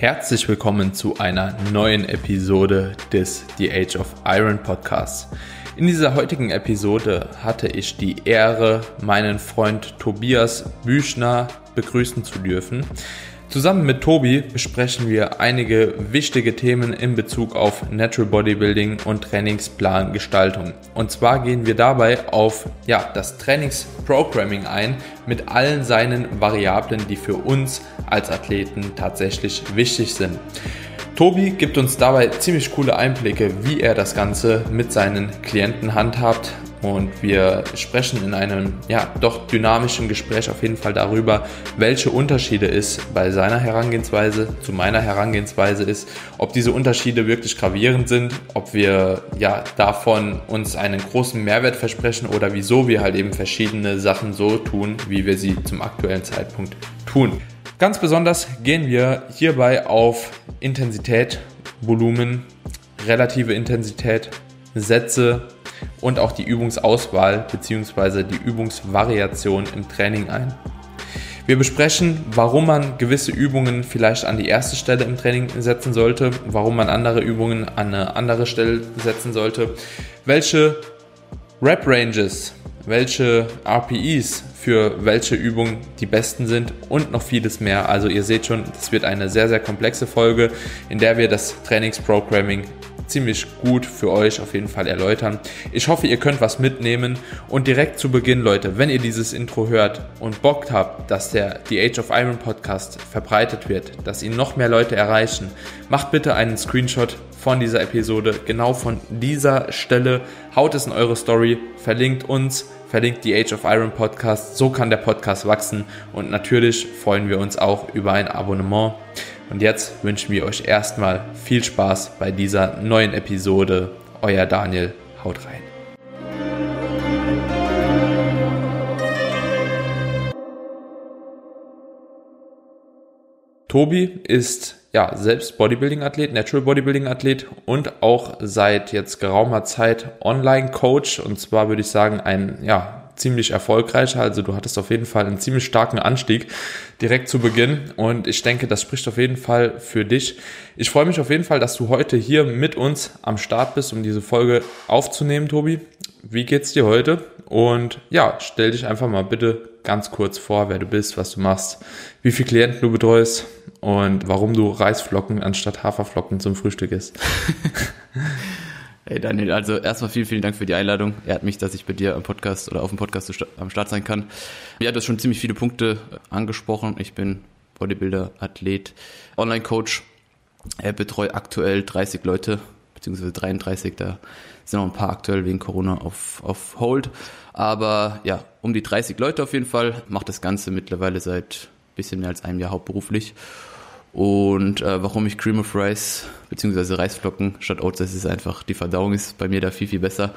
Herzlich willkommen zu einer neuen Episode des The Age of Iron Podcasts. In dieser heutigen Episode hatte ich die Ehre, meinen Freund Tobias Büchner begrüßen zu dürfen. Zusammen mit Tobi besprechen wir einige wichtige Themen in Bezug auf Natural Bodybuilding und Trainingsplangestaltung. Und zwar gehen wir dabei auf ja, das Trainingsprogramming ein mit allen seinen Variablen, die für uns als Athleten tatsächlich wichtig sind. Tobi gibt uns dabei ziemlich coole Einblicke, wie er das Ganze mit seinen Klienten handhabt. Und wir sprechen in einem ja, doch dynamischen Gespräch auf jeden Fall darüber, welche Unterschiede es bei seiner Herangehensweise zu meiner Herangehensweise ist, ob diese Unterschiede wirklich gravierend sind, ob wir ja davon uns einen großen Mehrwert versprechen oder wieso wir halt eben verschiedene Sachen so tun, wie wir sie zum aktuellen Zeitpunkt tun. Ganz besonders gehen wir hierbei auf Intensität, Volumen, relative Intensität, Sätze und auch die Übungsauswahl bzw. die Übungsvariation im Training ein. Wir besprechen, warum man gewisse Übungen vielleicht an die erste Stelle im Training setzen sollte, warum man andere Übungen an eine andere Stelle setzen sollte, welche Rep Ranges, welche RPEs für welche Übungen die besten sind und noch vieles mehr. Also ihr seht schon, es wird eine sehr, sehr komplexe Folge, in der wir das Trainingsprogramming ziemlich gut für euch auf jeden Fall erläutern. Ich hoffe, ihr könnt was mitnehmen und direkt zu Beginn, Leute, wenn ihr dieses Intro hört und Bock habt, dass der The Age of Iron Podcast verbreitet wird, dass ihn noch mehr Leute erreichen, macht bitte einen Screenshot von dieser Episode, genau von dieser Stelle, haut es in eure Story, verlinkt uns, verlinkt die Age of Iron Podcast. So kann der Podcast wachsen und natürlich freuen wir uns auch über ein Abonnement. Und jetzt wünschen wir euch erstmal viel Spaß bei dieser neuen Episode. Euer Daniel, haut rein. Tobi ist ja selbst Bodybuilding-Athlet, Natural Bodybuilding-Athlet und auch seit jetzt geraumer Zeit Online-Coach. Und zwar würde ich sagen, ein ja ziemlich erfolgreicher. Also du hattest auf jeden Fall einen ziemlich starken Anstieg direkt zu Beginn. Und ich denke, das spricht auf jeden Fall für dich. Ich freue mich auf jeden Fall, dass du heute hier mit uns am Start bist, um diese Folge aufzunehmen, Tobi. Wie geht's dir heute? Und ja, stell dich einfach mal bitte ganz kurz vor, wer du bist, was du machst, wie viele Klienten du betreust und warum du Reisflocken anstatt Haferflocken zum Frühstück isst. Hey Daniel, also erstmal vielen, vielen Dank für die Einladung. Er hat mich, dass ich bei dir am Podcast oder auf dem Podcast am Start sein kann. Mir hat das schon ziemlich viele Punkte angesprochen. Ich bin Bodybuilder, Athlet, Online-Coach. Er betreut aktuell 30 Leute, beziehungsweise 33. Da sind noch ein paar aktuell wegen Corona auf, auf Hold. Aber ja, um die 30 Leute auf jeden Fall. Macht das Ganze mittlerweile seit bisschen mehr als einem Jahr hauptberuflich. Und äh, warum ich Cream of Rice bzw. Reisflocken statt Oats, das ist einfach, die Verdauung ist bei mir da viel, viel besser.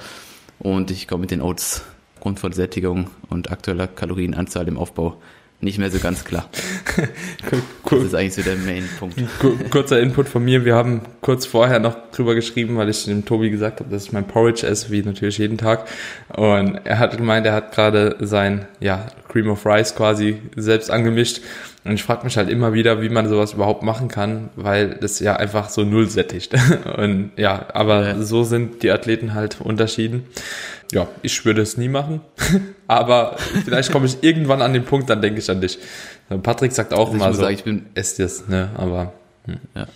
Und ich komme mit den Oats aufgrund von Sättigung und aktueller Kalorienanzahl im Aufbau nicht mehr so ganz klar. das ist eigentlich so der Main-Punkt. Kurzer Input von mir. Wir haben kurz vorher noch drüber geschrieben, weil ich dem Tobi gesagt habe, dass ich mein Porridge esse, wie natürlich jeden Tag. Und er hat gemeint, er hat gerade sein ja, Cream of Rice quasi selbst angemischt. Und ich frage mich halt immer wieder, wie man sowas überhaupt machen kann, weil das ja einfach so null sättigt. Und ja, aber ja. so sind die Athleten halt unterschieden. Ja, ich würde es nie machen, aber vielleicht komme ich irgendwann an den Punkt, dann denke ich an dich. Patrick sagt auch also immer so, sagen, ich bin, esst es, ne, aber. Hm. Ja.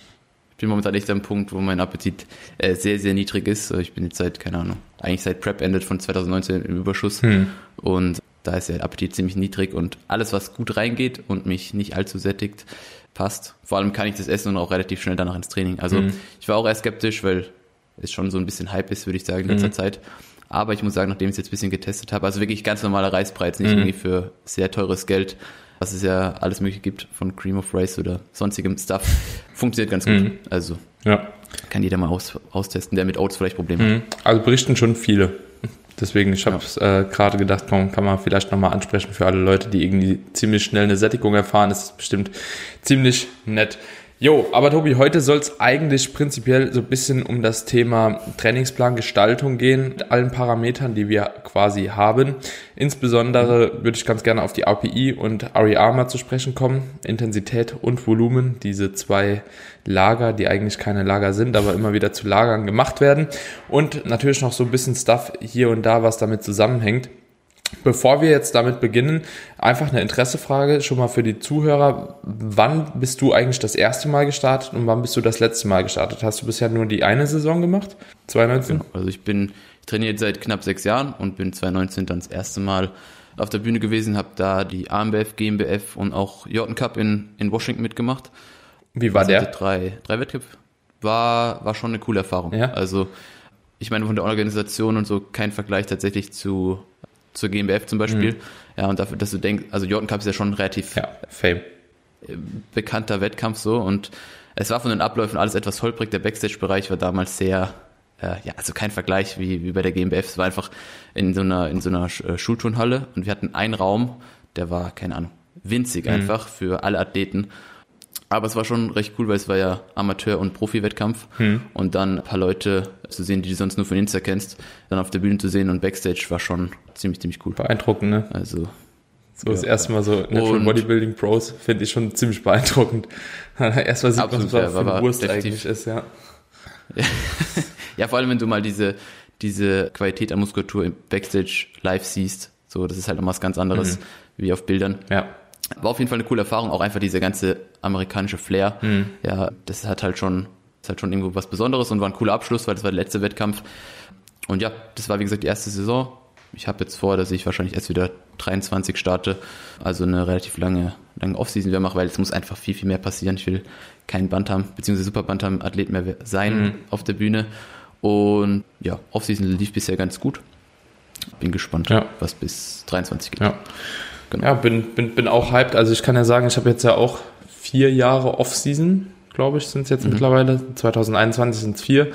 Ich bin momentan echt am Punkt, wo mein Appetit äh, sehr, sehr niedrig ist. Ich bin jetzt seit, keine Ahnung, eigentlich seit Prep endet von 2019 im Überschuss. Hm. Und da ist der Appetit ziemlich niedrig und alles, was gut reingeht und mich nicht allzu sättigt, passt. Vor allem kann ich das essen und auch relativ schnell danach ins Training. Also mhm. ich war auch eher skeptisch, weil es schon so ein bisschen Hype ist, würde ich sagen, in letzter mhm. Zeit. Aber ich muss sagen, nachdem ich es jetzt ein bisschen getestet habe, also wirklich ganz normaler Reispreis, nicht mhm. irgendwie für sehr teures Geld, was es ja alles mögliche gibt von Cream of Rice oder sonstigem Stuff, funktioniert ganz gut. Mhm. Also ja. kann jeder mal aus, austesten, der mit Oats vielleicht Probleme mhm. hat. Also berichten schon viele. Deswegen, ich habe ja. äh, gerade gedacht, komm, kann man vielleicht nochmal ansprechen für alle Leute, die irgendwie ziemlich schnell eine Sättigung erfahren. Das ist bestimmt ziemlich nett. Jo, aber Tobi, heute soll es eigentlich prinzipiell so ein bisschen um das Thema Trainingsplan Gestaltung gehen, mit allen Parametern, die wir quasi haben. Insbesondere würde ich ganz gerne auf die API und RER mal zu sprechen kommen. Intensität und Volumen, diese zwei Lager, die eigentlich keine Lager sind, aber immer wieder zu Lagern gemacht werden. Und natürlich noch so ein bisschen Stuff hier und da, was damit zusammenhängt. Bevor wir jetzt damit beginnen, einfach eine Interessefrage schon mal für die Zuhörer. Wann bist du eigentlich das erste Mal gestartet und wann bist du das letzte Mal gestartet? Hast du bisher nur die eine Saison gemacht? 2019? Genau. Also ich bin, ich trainiere jetzt seit knapp sechs Jahren und bin 2019 dann das erste Mal auf der Bühne gewesen, habe da die AMBF, GmbF und auch Jordan Cup in, in Washington mitgemacht. Wie war Also der? Drei, drei Wettkämpfe. War, war schon eine coole Erfahrung. Ja. Also ich meine von der Organisation und so kein Vergleich tatsächlich zu zur GmbF zum Beispiel. Ja, und dafür, dass du denkst, also Jordan Cup ist ja schon ein relativ Ja, Fame. bekannter Wettkampf so und es war von den Abläufen alles etwas holprig. Der Backstage-Bereich war damals sehr, äh, ja, also kein Vergleich wie, wie bei der GmbF. Es war einfach in so einer, in so einer äh, Schulturnhalle und wir hatten einen Raum, der war, keine Ahnung, winzig einfach für alle Athleten. Aber es war schon recht cool, weil es war ja Amateur- und Profi-Wettkampf und dann ein paar Leute zu sehen, die du sonst nur von Insta kennst, dann auf der Bühne zu sehen und Backstage war schon ziemlich, ziemlich cool. Beeindruckend, ne? Also So das Ja. erste Mal so Natural Bodybuilding Pros finde ich schon ziemlich beeindruckend. Erst mal sieht man, was ja, für Wurst eigentlich ist, ja. Ja, vor allem, wenn du mal diese, diese Qualität an Muskulatur im Backstage live siehst. So, das ist halt noch was ganz anderes wie auf Bildern. Ja. War auf jeden Fall eine coole Erfahrung, auch einfach diese ganze amerikanische Flair. Ja, das hat halt schon, ist halt schon irgendwo was Besonderes und war ein cooler Abschluss, weil das war der letzte Wettkampf. Und ja, das war wie gesagt die erste Saison. Ich habe jetzt vor, dass ich wahrscheinlich erst wieder 23 starte, also eine relativ lange, lange Offseason wieder mache, weil es muss einfach viel, viel mehr passieren. Ich will kein Bantam bzw. Super Bantam Athlet mehr sein auf der Bühne. Und ja, Offseason lief bisher ganz gut. Bin gespannt, Ja. was bis 23 geht. Ja. Genau. Ja, bin, bin, bin auch hyped. Also ich kann ja sagen, ich habe jetzt ja auch vier Jahre Off-Season, glaube ich, sind es jetzt mittlerweile. 2021 sind es vier.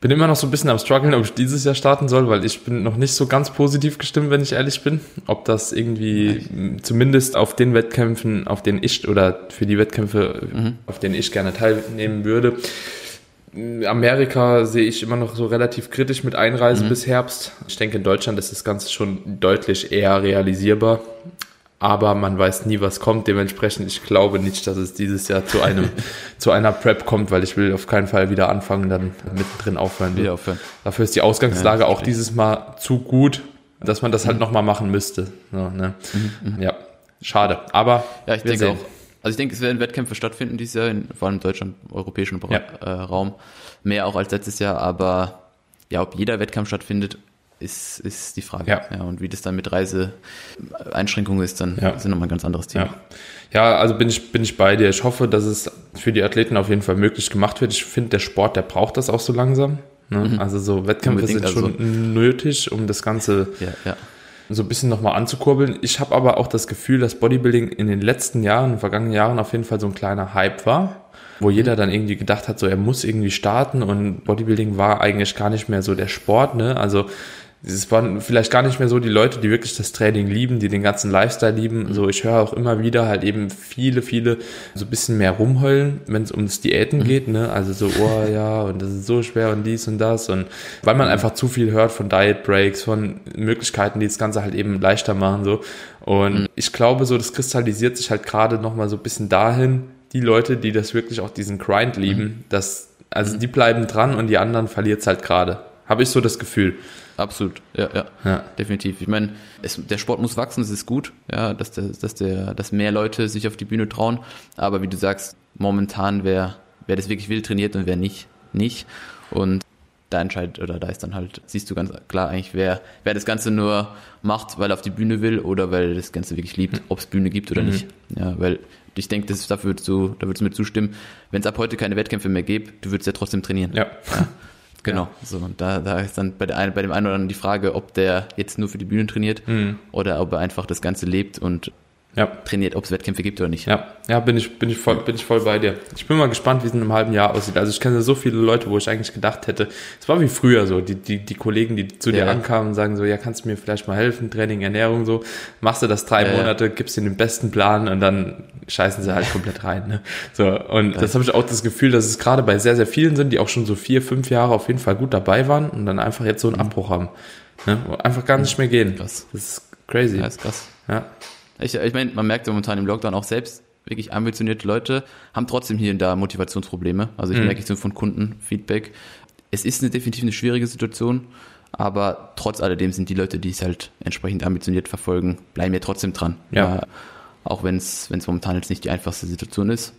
Bin immer noch so ein bisschen am struggeln, ob ich dieses Jahr starten soll, weil ich bin noch nicht so ganz positiv gestimmt, wenn ich ehrlich bin. Ob das irgendwie m, zumindest auf den Wettkämpfen, auf denen ich oder für die Wettkämpfe, auf denen ich gerne teilnehmen würde. Amerika sehe ich immer noch so relativ kritisch mit Einreisen bis Herbst. Ich denke, in Deutschland ist das Ganze schon deutlich eher realisierbar. Aber man weiß nie, was kommt. Dementsprechend, ich glaube nicht, dass es dieses Jahr zu einem, zu einer Prep kommt, weil ich will auf keinen Fall wieder anfangen, dann mittendrin aufhören. Wieder aufhören. Dafür ist die Ausgangslage Ja, auch dieses Mal zu gut, dass man das halt nochmal machen müsste. So, ne? Ja, schade. Aber Ja, ich wir denke sehen. auch. Also ich denke, es werden Wettkämpfe stattfinden dieses Jahr, in, vor allem im deutschen, europäischen Ja. äh, Raum. Mehr auch als letztes Jahr, aber ja, ob jeder Wettkampf stattfindet, ist, ist die Frage. Ja. und wie das dann mit Reiseeinschränkungen ist, dann Ja. ist nochmal ein ganz anderes Thema. Ja. ja, also bin ich, bin ich bei dir. Ich hoffe, dass es für die Athleten auf jeden Fall möglich gemacht wird. Ich finde, der Sport, der braucht das auch so langsam. Ne? Also so Wettkämpfe sind schon nötig, um das Ganze Ja, ja. So ein bisschen nochmal anzukurbeln. Ich habe aber auch das Gefühl, dass Bodybuilding in den letzten Jahren, in den vergangenen Jahren auf jeden Fall so ein kleiner Hype war, wo jeder dann irgendwie gedacht hat, so er muss irgendwie starten und Bodybuilding war eigentlich gar nicht mehr so der Sport, ne? Also es waren vielleicht gar nicht mehr so die Leute, die wirklich das Training lieben, die den ganzen Lifestyle lieben. So, ich höre auch immer wieder halt eben viele, viele so ein bisschen mehr rumheulen, wenn es ums Diäten geht, ne? Also so, oh ja, und das ist so schwer und dies und das. Und weil man einfach zu viel hört von Diet Breaks, von Möglichkeiten, die das Ganze halt eben leichter machen, so. Und ich glaube, so, das kristallisiert sich halt gerade nochmal so ein bisschen dahin, die Leute, die das wirklich auch diesen Grind lieben, dass, also die bleiben dran und die anderen verliert's halt gerade. Habe ich so das Gefühl. Absolut, ja, ja, Ja. definitiv. Ich meine, es, der Sport muss wachsen, das ist gut, ja, dass der, dass der, dass mehr Leute sich auf die Bühne trauen. Aber wie du sagst, momentan wer, wer das wirklich will, trainiert und wer nicht, nicht. Und da entscheidet oder da ist dann halt, siehst du ganz klar eigentlich, wer, wer das Ganze nur macht, weil er auf die Bühne will oder weil er das Ganze wirklich liebt, ob es Bühne gibt oder nicht. Ja, weil ich denke, das dafür würdest du, da würdest du mir zustimmen, wenn es ab heute keine Wettkämpfe mehr gibt, du würdest ja trotzdem trainieren. Ja. Genau, so und da, da ist dann bei, der bei dem einen oder anderen die Frage, ob der jetzt nur für die Bühne trainiert Mhm. oder ob er einfach das Ganze lebt und ja. trainiert, ob es Wettkämpfe gibt oder nicht. Ja, ja, bin ich, bin ich voll, bin ich voll bei dir. Ich bin mal gespannt, wie es in einem halben Jahr aussieht. Also ich kenne so viele Leute, wo ich eigentlich gedacht hätte, es war wie früher so, die, die, die Kollegen, die zu dir ja. ankamen und sagen so, ja, kannst du mir vielleicht mal helfen, Training, Ernährung, so, machst du das drei ja, Monate, gibst ihnen den besten Plan und dann scheißen sie halt komplett rein. Ne? So, und das habe ich auch das Gefühl, dass es gerade bei sehr, sehr vielen sind, die auch schon so vier, fünf Jahre auf jeden Fall gut dabei waren und dann einfach jetzt so einen mhm. Abbruch haben. Ne? Einfach gar nicht mehr gehen. Krass. Das ist crazy. Ja, ist krass. Ja. Ich, ich meine, man merkt momentan im Lockdown auch selbst, wirklich ambitionierte Leute haben trotzdem hier und da Motivationsprobleme. Also ich mhm. merke ich so von Kunden Feedback. Es ist eine definitiv eine schwierige Situation, aber trotz alledem sind die Leute, die es halt entsprechend ambitioniert verfolgen, bleiben ja trotzdem dran. Ja. Äh, auch wenn es momentan jetzt nicht die einfachste Situation ist.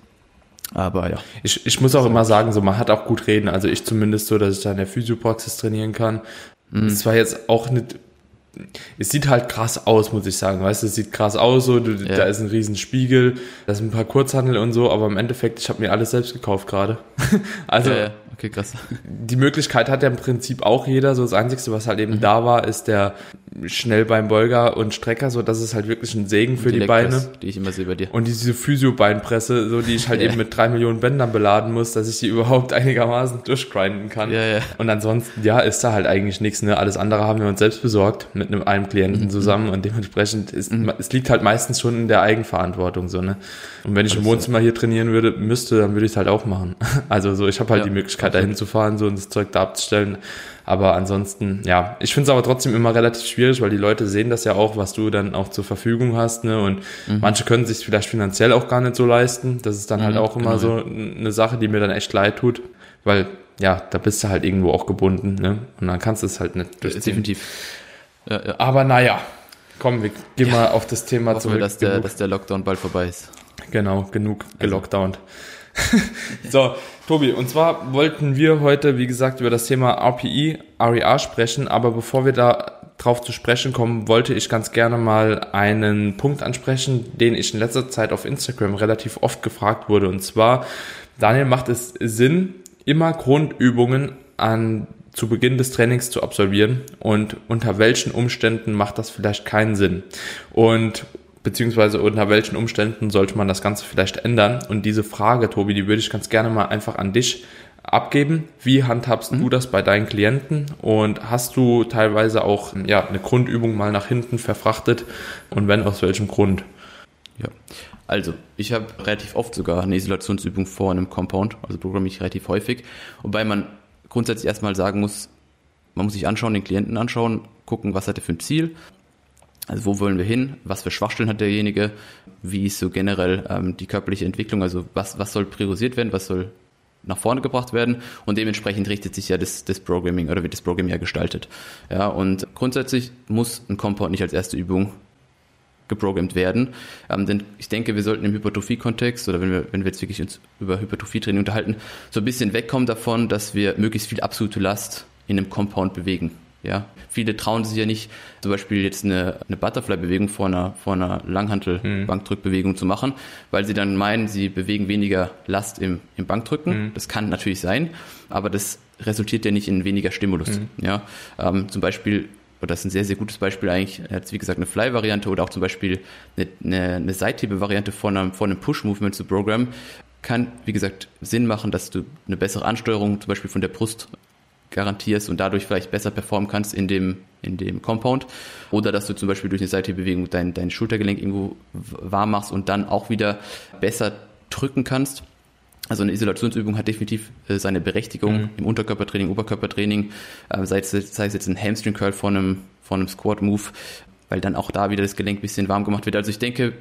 Aber ja. Ich, ich muss auch immer sagen, so man hat auch gut reden. Also ich zumindest so, dass ich da in der Physiopraxis trainieren kann. Mhm. Es war jetzt auch nicht es sieht halt krass aus, muss ich sagen. Weißt du, es sieht krass aus, so, du, ja. da ist ein riesen Spiegel, da sind ein paar Kurzhandel und so, aber im Endeffekt, ich habe mir alles selbst gekauft gerade. also, ja, ja. Okay, krass. Die Möglichkeit hat ja im Prinzip auch jeder, so das Einzige, was halt eben mhm. da war, ist der Schnellbeinbeuger und Strecker, so das ist halt wirklich ein Segen für die, die Beine. Die ich immer sehe bei dir. Und diese Physio-Beinpresse, so die ich halt eben mit drei Millionen Bändern beladen muss, dass ich die überhaupt einigermaßen durchgrinden kann. Ja, ja. Und ansonsten, ja, ist da halt eigentlich nichts, ne? Alles andere haben wir uns selbst besorgt mit einem einem Klienten mhm. zusammen und dementsprechend ist, mhm. es liegt halt meistens schon in der Eigenverantwortung, so, ne? Und wenn ich im Wohnzimmer hier trainieren würde, müsste, dann würde ich es halt auch machen. Also so, ich habe halt ja, die Möglichkeit, dahin zu fahren, so und das Zeug da abzustellen. Aber ansonsten, ja, ich finde es aber trotzdem immer relativ schwierig, weil die Leute sehen das ja auch, was du dann auch zur Verfügung hast. Ne? Und mhm. manche können sich vielleicht finanziell auch gar nicht so leisten. Das ist dann halt mhm, halt auch immer genau. so eine Sache, die mir dann echt leid tut, weil ja, da bist du halt irgendwo auch gebunden. Ne? Und dann kannst du es halt nicht durchziehen. Definitiv. Ja, ja. Aber naja, komm, wir gehen mal auf das Thema Hoffen zurück. Wir, dass, der, dass der Lockdown bald vorbei ist. Genau, genug also. so, Tobi, und zwar wollten wir heute, wie gesagt, über das Thema RPE, RER sprechen, aber bevor wir da drauf zu sprechen kommen, wollte ich ganz gerne mal einen Punkt ansprechen, den ich in letzter Zeit auf Instagram relativ oft gefragt wurde. Und zwar, Daniel, macht es Sinn, immer Grundübungen an zu Beginn des Trainings zu absolvieren und unter welchen Umständen macht das vielleicht keinen Sinn. Und beziehungsweise unter welchen Umständen sollte man das Ganze vielleicht ändern? Und diese Frage, Tobi, die würde ich ganz gerne mal einfach an dich abgeben. Wie handhabst mhm. du das bei deinen Klienten? Und hast du teilweise auch ja, eine Grundübung mal nach hinten verfrachtet? Und wenn, aus welchem Grund? Ja, also ich habe relativ oft sogar eine Isolationsübung vor einem Compound, also programme ich relativ häufig, wobei man grundsätzlich erstmal sagen muss, man muss sich anschauen, den Klienten anschauen, gucken, was hat er für ein Ziel, also wo wollen wir hin? Was für Schwachstellen hat derjenige? Wie ist so generell ähm, die körperliche Entwicklung? Also was, was soll priorisiert werden? Was soll nach vorne gebracht werden? Und dementsprechend richtet sich ja das, das Programming oder wird das Programming ja gestaltet. Ja, und grundsätzlich muss ein Compound nicht als erste Übung geprogrammt werden. Ähm, denn ich denke, wir sollten im Hypertrophie-Kontext oder wenn wir, wenn wir jetzt wirklich uns über Hypertrophie-Training unterhalten, so ein bisschen wegkommen davon, dass wir möglichst viel absolute Last in einem Compound bewegen. Ja, viele trauen sich ja nicht, zum Beispiel jetzt eine, eine Butterfly-Bewegung vor einer, vor einer Langhantel-Bankdrückbewegung mhm. zu machen, weil sie dann meinen, sie bewegen weniger Last im, im Bankdrücken. Mhm. Das kann natürlich sein, aber das resultiert ja nicht in weniger Stimulus. Mhm. Ja, ähm, zum Beispiel, oder das ist ein sehr, sehr gutes Beispiel eigentlich, jetzt wie gesagt eine Fly-Variante oder auch zum Beispiel eine, eine, eine Seithebe-Variante von einem, von einem Push-Movement zu programmen, kann, wie gesagt, Sinn machen, dass du eine bessere Ansteuerung zum Beispiel von der Brust garantierst und dadurch vielleicht besser performen kannst in dem, in dem Compound. Oder dass du zum Beispiel durch eine Seitbewegung dein, dein Schultergelenk irgendwo warm machst und dann auch wieder besser drücken kannst. Also eine Isolationsübung hat definitiv äh, seine Berechtigung mhm. im Unterkörpertraining, Oberkörpertraining, äh, sei, es, sei es jetzt ein Hamstring Curl von einem, von einem Squat Move, weil dann auch da wieder das Gelenk ein bisschen warm gemacht wird. Also ich denke,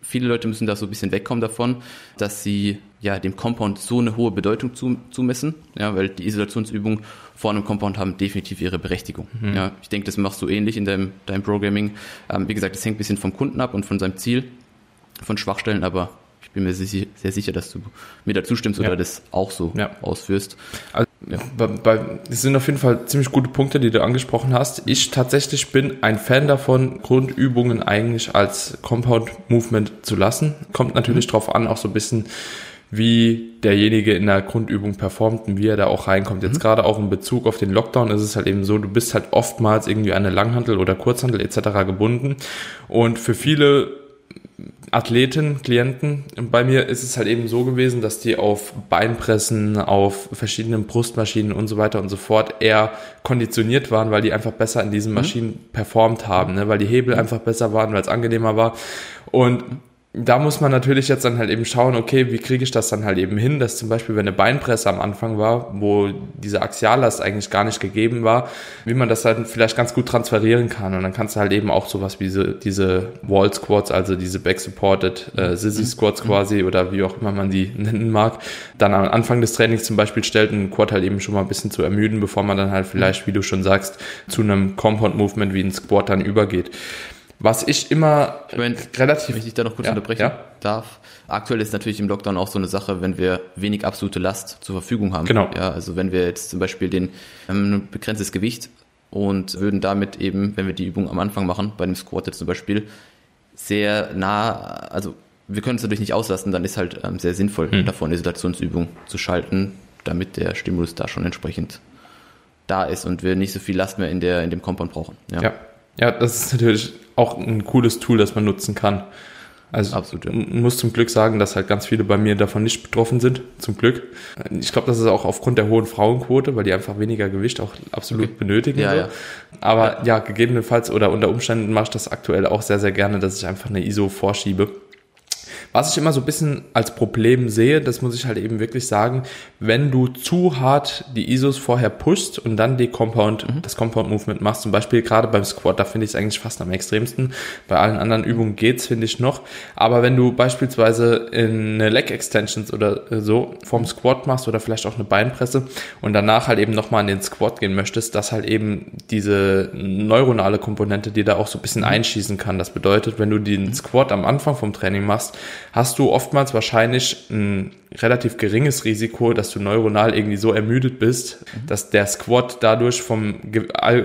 viele Leute müssen da so ein bisschen wegkommen davon, dass sie ja dem Compound so eine hohe Bedeutung zu, zumessen, ja, weil die Isolationsübungen vor einem Compound haben definitiv ihre Berechtigung. Mhm. Ja, ich denke, das machst du ähnlich in deinem, deinem Programming. Ähm, wie gesagt, das hängt ein bisschen vom Kunden ab und von seinem Ziel, von Schwachstellen, aber ich bin mir sehr, sehr sicher, dass du mir da zustimmst ja. oder das auch so ja. ausführst. Also, ja. bei, bei, das sind auf jeden Fall ziemlich gute Punkte, die du angesprochen hast. Ich tatsächlich bin ein Fan davon, Grundübungen eigentlich als Compound Movement zu lassen. Kommt natürlich mhm. drauf an, auch so ein bisschen, wie derjenige in der Grundübung performt und wie er da auch reinkommt. Jetzt mhm. gerade auch in Bezug auf den Lockdown ist es halt eben so, du bist halt oftmals irgendwie an eine Langhantel oder Kurzhantel etc. gebunden und für viele Athleten, Klienten. Bei mir ist es halt eben so gewesen, dass die auf Beinpressen, auf verschiedenen Brustmaschinen und so weiter und so fort eher konditioniert waren, weil die einfach besser in diesen mhm. Maschinen mhm. performt haben, ne? weil die Hebel einfach besser waren, weil es angenehmer war. Und da muss man natürlich jetzt dann halt eben schauen, okay, wie kriege ich das dann halt eben hin, dass zum Beispiel, wenn eine Beinpresse am Anfang war, wo diese Axiallast eigentlich gar nicht gegeben war, wie man das halt vielleicht ganz gut transferieren kann. Und dann kannst du halt eben auch sowas wie diese, diese Wall Squats, also diese Back-Supported äh, Sissy mhm. Squats mhm. quasi oder wie auch immer man die nennen mag, dann am Anfang des Trainings zum Beispiel stellt, einen Quad halt eben schon mal ein bisschen zu ermüden, bevor man dann halt vielleicht, wie du schon sagst, zu einem Compound Movement wie ein Squat dann übergeht. Was ich immer ich meine, relativ. Wenn ich da noch kurz ja, unterbrechen ja? darf. Aktuell ist natürlich im Lockdown auch so eine Sache, wenn wir wenig absolute Last zur Verfügung haben. Genau. Ja, also wenn wir jetzt zum Beispiel den, ein begrenztes Gewicht und würden damit eben, wenn wir die Übung am Anfang machen, bei dem Squat jetzt zum Beispiel, sehr nah, also wir können es natürlich nicht auslassen, dann ist halt ähm, sehr sinnvoll, hm. davor eine Isolationsübung zu schalten, damit der Stimulus da schon entsprechend da ist und wir nicht so viel Last mehr in, der, in dem Compound brauchen. Ja. ja. Ja, das ist natürlich auch ein cooles Tool, das man nutzen kann. Also Absolut, ja. muss zum Glück sagen, dass halt ganz viele bei mir davon nicht betroffen sind. Zum Glück. Ich glaube, das ist auch aufgrund der hohen Frauenquote, weil die einfach weniger Gewicht auch absolut okay. benötigen. Ja, so. ja. Aber ja. ja, gegebenenfalls oder unter Umständen mache ich das aktuell auch sehr, sehr gerne, dass ich einfach eine ISO vorschiebe was ich immer so ein bisschen als Problem sehe, das muss ich halt eben wirklich sagen, wenn du zu hart die ISOs vorher pushst und dann die Compound, mhm. das Compound Movement machst, zum Beispiel gerade beim Squat, da finde ich es eigentlich fast am extremsten. Bei allen anderen Übungen geht's, finde ich noch. Aber wenn du beispielsweise in eine Leg Extensions oder so vom Squat machst oder vielleicht auch eine Beinpresse und danach halt eben nochmal in den Squat gehen möchtest, dass halt eben diese neuronale Komponente dir da auch so ein bisschen mhm. einschießen kann. Das bedeutet, wenn du den mhm. Squat am Anfang vom Training machst, hast du oftmals wahrscheinlich ein relativ geringes Risiko, dass du neuronal irgendwie so ermüdet bist, mhm. dass der Squat dadurch vom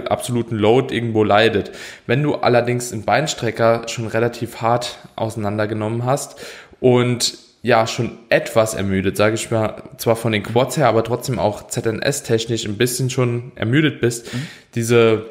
absoluten Load irgendwo leidet. Wenn du allerdings einen Beinstrecker schon relativ hart auseinandergenommen hast und ja schon etwas ermüdet, sage ich mal, zwar von den Quads her, aber trotzdem auch ZNS-technisch ein bisschen schon ermüdet bist, mhm. diese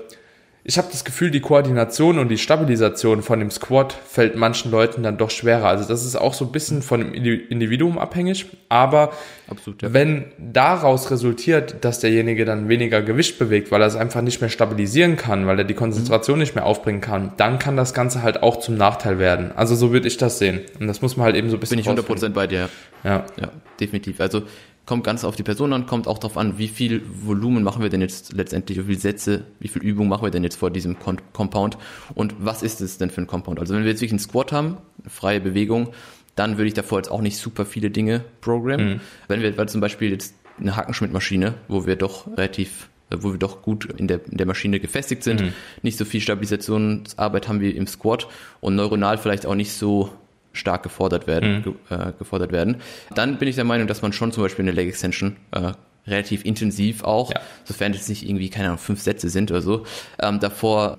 ich habe das Gefühl, die Koordination und die Stabilisation von dem Squat fällt manchen Leuten dann doch schwerer. Also das ist auch so ein bisschen von dem Individuum abhängig. Aber Absolut, ja. wenn daraus resultiert, dass derjenige dann weniger Gewicht bewegt, weil er es einfach nicht mehr stabilisieren kann, weil er die Konzentration mhm. nicht mehr aufbringen kann, dann kann das Ganze halt auch zum Nachteil werden. Also so würde ich das sehen. Und das muss man halt eben so ein bisschen Bin ich 100% bei dir. Ja. Ja, definitiv. Also kommt ganz auf die Person an, kommt auch darauf an, wie viel Volumen machen wir denn jetzt letztendlich, wie viele Sätze, wie viel Übung machen wir denn jetzt vor diesem Compound und was ist es denn für ein Compound? Also wenn wir jetzt wirklich einen Squat haben, eine freie Bewegung, dann würde ich davor jetzt auch nicht super viele Dinge programmen. Mhm. Wenn wir weil zum Beispiel jetzt eine Hackenschmidt-Maschine, wo wir doch relativ wo wir doch gut in der, in der Maschine gefestigt sind, mhm. nicht so viel Stabilisationsarbeit haben wie im Squat und neuronal vielleicht auch nicht so stark gefordert werden, mhm. ge, äh, gefordert werden. Dann bin ich der Meinung, dass man schon zum Beispiel eine Leg Extension äh, relativ intensiv auch, ja. sofern es nicht irgendwie, keine Ahnung, fünf Sätze sind oder so, ähm, davor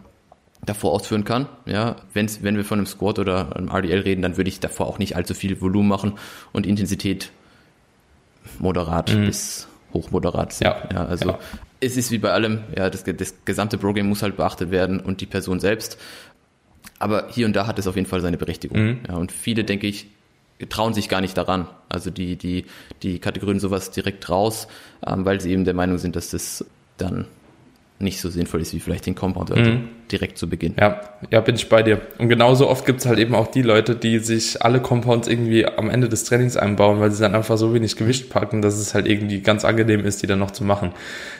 davor ausführen kann. Ja, wenn's, wenn wir von einem Squat oder einem RDL reden, dann würde ich davor auch nicht allzu viel Volumen machen und Intensität moderat mhm. bis hochmoderat. Ja. ja also ja. es ist wie bei allem, ja, das, das gesamte Programm muss halt beachtet werden und die Person selbst. Aber hier und da hat es auf jeden Fall seine Berechtigung. Mhm. Ja, und viele, denke ich, trauen sich gar nicht daran. Also die, die, die kategorien sowas direkt raus, ähm, weil sie eben der Meinung sind, dass das dann nicht so sinnvoll ist wie vielleicht den Compound also mhm. direkt zu Beginn. Ja, ja, bin ich bei dir. Und genauso oft gibt es halt eben auch die Leute, die sich alle Compounds irgendwie am Ende des Trainings einbauen, weil sie dann einfach so wenig Gewicht packen, dass es halt irgendwie ganz angenehm ist, die dann noch zu machen.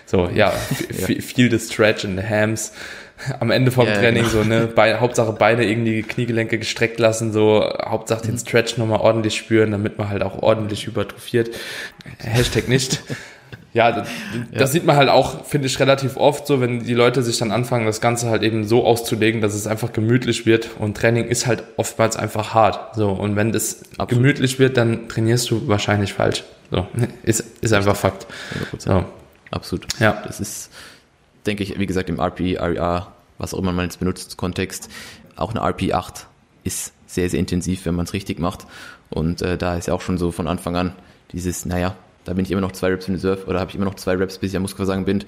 So, ja, ja. viel the stretch in the hams am Ende vom ja, Training genau. so, ne, Beine, Hauptsache Beine irgendwie Kniegelenke gestreckt lassen, so, Hauptsache den mhm. Stretch nochmal ordentlich spüren, damit man halt auch ordentlich hypertrophiert. Hashtag nicht. Ja, das, ja. das sieht man halt auch, finde ich, relativ oft so, wenn die Leute sich dann anfangen, das Ganze halt eben so auszulegen, dass es einfach gemütlich wird. Und Training ist halt oftmals einfach hart. So, und wenn das Absolut. gemütlich wird, dann trainierst du wahrscheinlich falsch. So, ist, ist einfach Fakt. So. Absolut. Ja. Das ist, denke ich, wie gesagt, im RP, RER, was auch immer man jetzt benutzt, Kontext, auch eine RP8 ist sehr, sehr intensiv, wenn man es richtig macht. Und äh, da ist ja auch schon so von Anfang an dieses, naja, da bin ich immer noch zwei Reps in Reserve oder habe ich immer noch zwei Reps, bis ich am Muskelversagen bin.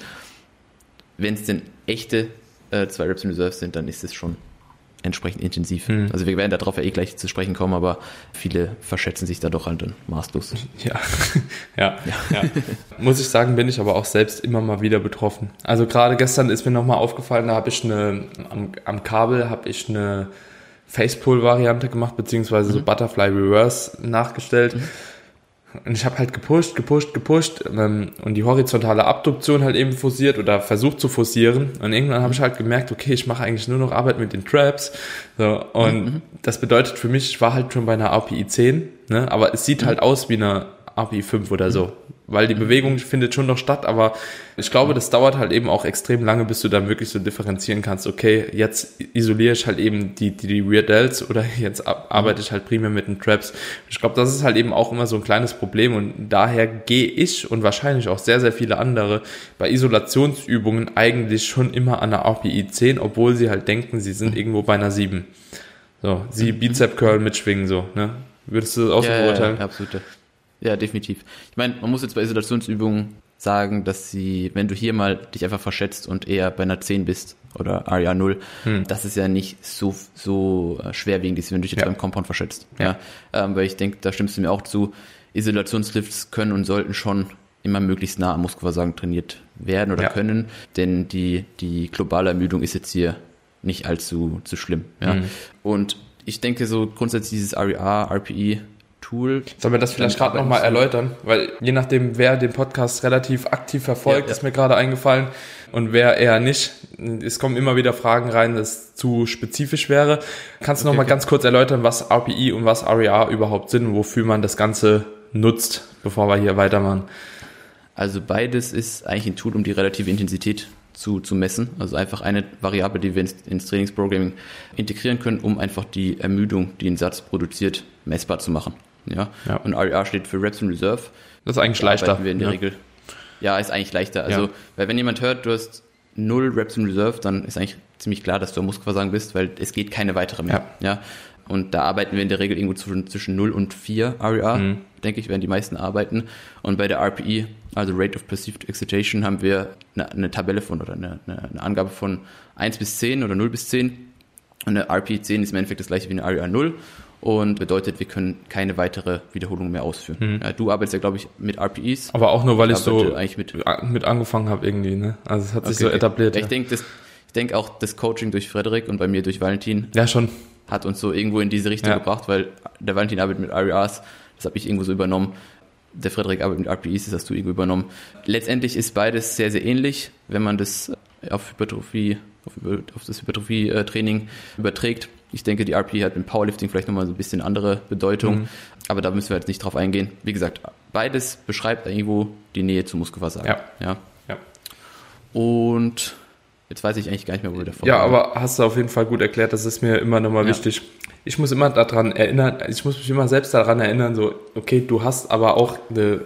Wenn es denn echte äh, zwei Reps in Reserve sind, dann ist es schon entsprechend intensiv. Mhm. Also wir werden darauf ja eh gleich zu sprechen kommen, aber viele verschätzen sich da doch halt dann maßlos. Ja. ja, ja, ja. Muss ich sagen, bin ich aber auch selbst immer mal wieder betroffen. Also gerade gestern ist mir nochmal aufgefallen, da habe ich eine, am, am Kabel habe ich eine Facepull-Variante gemacht, beziehungsweise mhm. so Butterfly Reverse nachgestellt. Mhm. Und ich habe halt gepusht, gepusht, gepusht ähm, und die horizontale Abduktion halt eben forciert oder versucht zu forcieren. Und irgendwann habe ich halt gemerkt, okay, ich mache eigentlich nur noch Arbeit mit den Traps. So, und mhm. das bedeutet für mich, ich war halt schon bei einer API 10, ne? aber es sieht mhm. halt aus wie eine API 5 oder so weil die Bewegung findet schon noch statt, aber ich glaube, das dauert halt eben auch extrem lange, bis du dann wirklich so differenzieren kannst, okay, jetzt isoliere ich halt eben die, die, die Weird Dells oder jetzt arbeite ich halt primär mit den Traps. Ich glaube, das ist halt eben auch immer so ein kleines Problem und daher gehe ich und wahrscheinlich auch sehr, sehr viele andere bei Isolationsübungen eigentlich schon immer an der API 10, obwohl sie halt denken, sie sind irgendwo bei einer 7. So, sie mhm. Bizep Curl mitschwingen, so, ne? Würdest du das auch ja, so beurteilen? Ja, ja, absolut. Ja, definitiv. Ich meine, man muss jetzt bei Isolationsübungen sagen, dass sie, wenn du hier mal dich einfach verschätzt und eher bei einer 10 bist oder ARIA 0, hm. das ist ja nicht so, so äh, schwerwiegend, wenn du dich jetzt ja. beim Compound verschätzt. Ja. ja. Ähm, weil ich denke, da stimmst du mir auch zu, Isolationslifts können und sollten schon immer möglichst nah am Muskelversagen trainiert werden oder ja. können, denn die, die globale Ermüdung ist jetzt hier nicht allzu zu schlimm. Ja? Mhm. Und ich denke so grundsätzlich dieses RER, RPE Tool. Sollen wir das vielleicht gerade nochmal erläutern? Weil je nachdem, wer den Podcast relativ aktiv verfolgt, ja, ja. ist mir gerade eingefallen und wer eher nicht. Es kommen immer wieder Fragen rein, das zu spezifisch wäre. Kannst du okay, nochmal okay. ganz kurz erläutern, was RPI und was RER überhaupt sind und wofür man das Ganze nutzt, bevor wir hier weitermachen? Also beides ist eigentlich ein Tool, um die relative Intensität zu, zu messen. Also einfach eine Variable, die wir ins, ins Trainingsprogramming integrieren können, um einfach die Ermüdung, die ein Satz produziert, messbar zu machen. Ja? ja. Und RER steht für Reps in Reserve. Das ist eigentlich da leichter. Wir in der ja. Regel. Ja, ist eigentlich leichter. Also, ja. weil wenn jemand hört, du hast null Reps in Reserve, dann ist eigentlich ziemlich klar, dass du am Muskelversagen bist, weil es geht keine weitere mehr. Ja. ja? Und da arbeiten wir in der Regel irgendwo zwischen, zwischen 0 und 4 RER, mhm. denke ich, werden die meisten arbeiten. Und bei der RPE, also Rate of Perceived Excitation, haben wir eine, eine Tabelle von oder eine, eine, Angabe von 1 bis 10 oder 0 bis 10. Und eine RPE 10 ist im Endeffekt das gleiche wie eine RER 0 und bedeutet, wir können keine weitere Wiederholung mehr ausführen. Mhm. Ja, du arbeitest ja, glaube ich, mit RPEs. Aber auch nur, weil ich, ich so eigentlich mit, mit angefangen habe irgendwie. Ne? Also es hat sich okay, so etabliert. Ja. Ich denke, ich denke auch das Coaching durch Frederik und bei mir durch Valentin. Ja, schon. Hat uns so irgendwo in diese Richtung ja. gebracht, weil der Valentin arbeitet mit RERs, das habe ich irgendwo so übernommen. Der Frederik arbeitet mit RPEs, das hast du irgendwo übernommen. Letztendlich ist beides sehr, sehr ähnlich, wenn man das auf Hypertrophie, auf, auf das Hypertrophie-Training überträgt ich denke, die RP hat im Powerlifting vielleicht nochmal so ein bisschen andere Bedeutung, mhm. aber da müssen wir jetzt nicht drauf eingehen. Wie gesagt, beides beschreibt irgendwo die Nähe zum Muskelversagen. Ja. ja. ja. Und jetzt weiß ich eigentlich gar nicht mehr, wo wir davor Ja, waren. aber hast du auf jeden Fall gut erklärt, das ist mir immer nochmal ja. wichtig. Ich muss immer daran erinnern, ich muss mich immer selbst daran erinnern, so, okay, du hast aber auch eine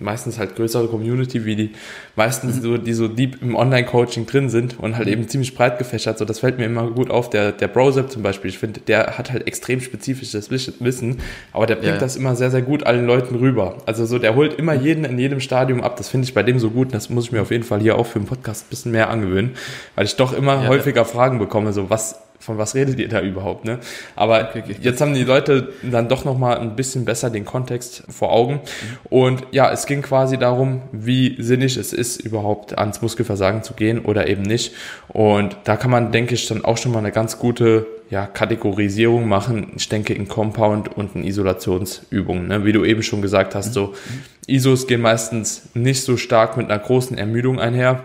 meistens halt größere Community, wie die meisten, mhm. so, die so deep im Online-Coaching drin sind und halt mhm. eben ziemlich breit gefächert. So, das fällt mir immer gut auf. Der, der Brosep zum Beispiel, ich finde, der hat halt extrem spezifisches Wissen, aber der bringt ja. das immer sehr, sehr gut allen Leuten rüber. Also so, der holt immer jeden in jedem Stadium ab. Das finde ich bei dem so gut. Das muss ich mir auf jeden Fall hier auch für den Podcast ein bisschen mehr angewöhnen, weil ich doch immer ja, häufiger. Fragen bekomme, so was von was redet ihr da überhaupt, ne? Aber okay, okay. jetzt haben die Leute dann doch nochmal ein bisschen besser den Kontext vor Augen. Mhm. Und ja, es ging quasi darum, wie sinnig es ist, überhaupt ans Muskelversagen zu gehen oder eben nicht. Und da kann man, denke ich, dann auch schon mal eine ganz gute ja, Kategorisierung machen. Ich denke in Compound und in Isolationsübungen. Ne? Wie du eben schon gesagt hast, so mhm. ISOs gehen meistens nicht so stark mit einer großen Ermüdung einher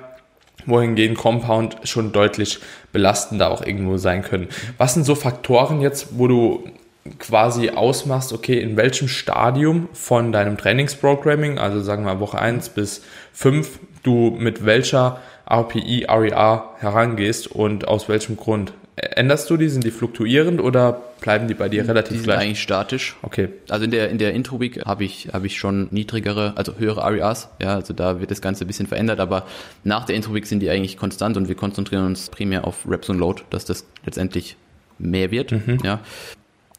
wohingegen Compound schon deutlich belastender auch irgendwo sein können. Was sind so Faktoren jetzt, wo du quasi ausmachst, okay, in welchem Stadium von deinem Trainingsprogramming, also sagen wir Woche 1 bis 5, du mit welcher RPI, RER herangehst und aus welchem Grund? Änderst du die? Sind die fluktuierend oder bleiben die bei dir relativ die sind gleich? eigentlich statisch. Okay. Also in der, in der Intro-Week habe ich, habe ich schon niedrigere, also höhere RERs. Ja, also da wird das Ganze ein bisschen verändert, aber nach der Intro-Week sind die eigentlich konstant und wir konzentrieren uns primär auf Reps und Load, dass das letztendlich mehr wird. Mhm. Ja.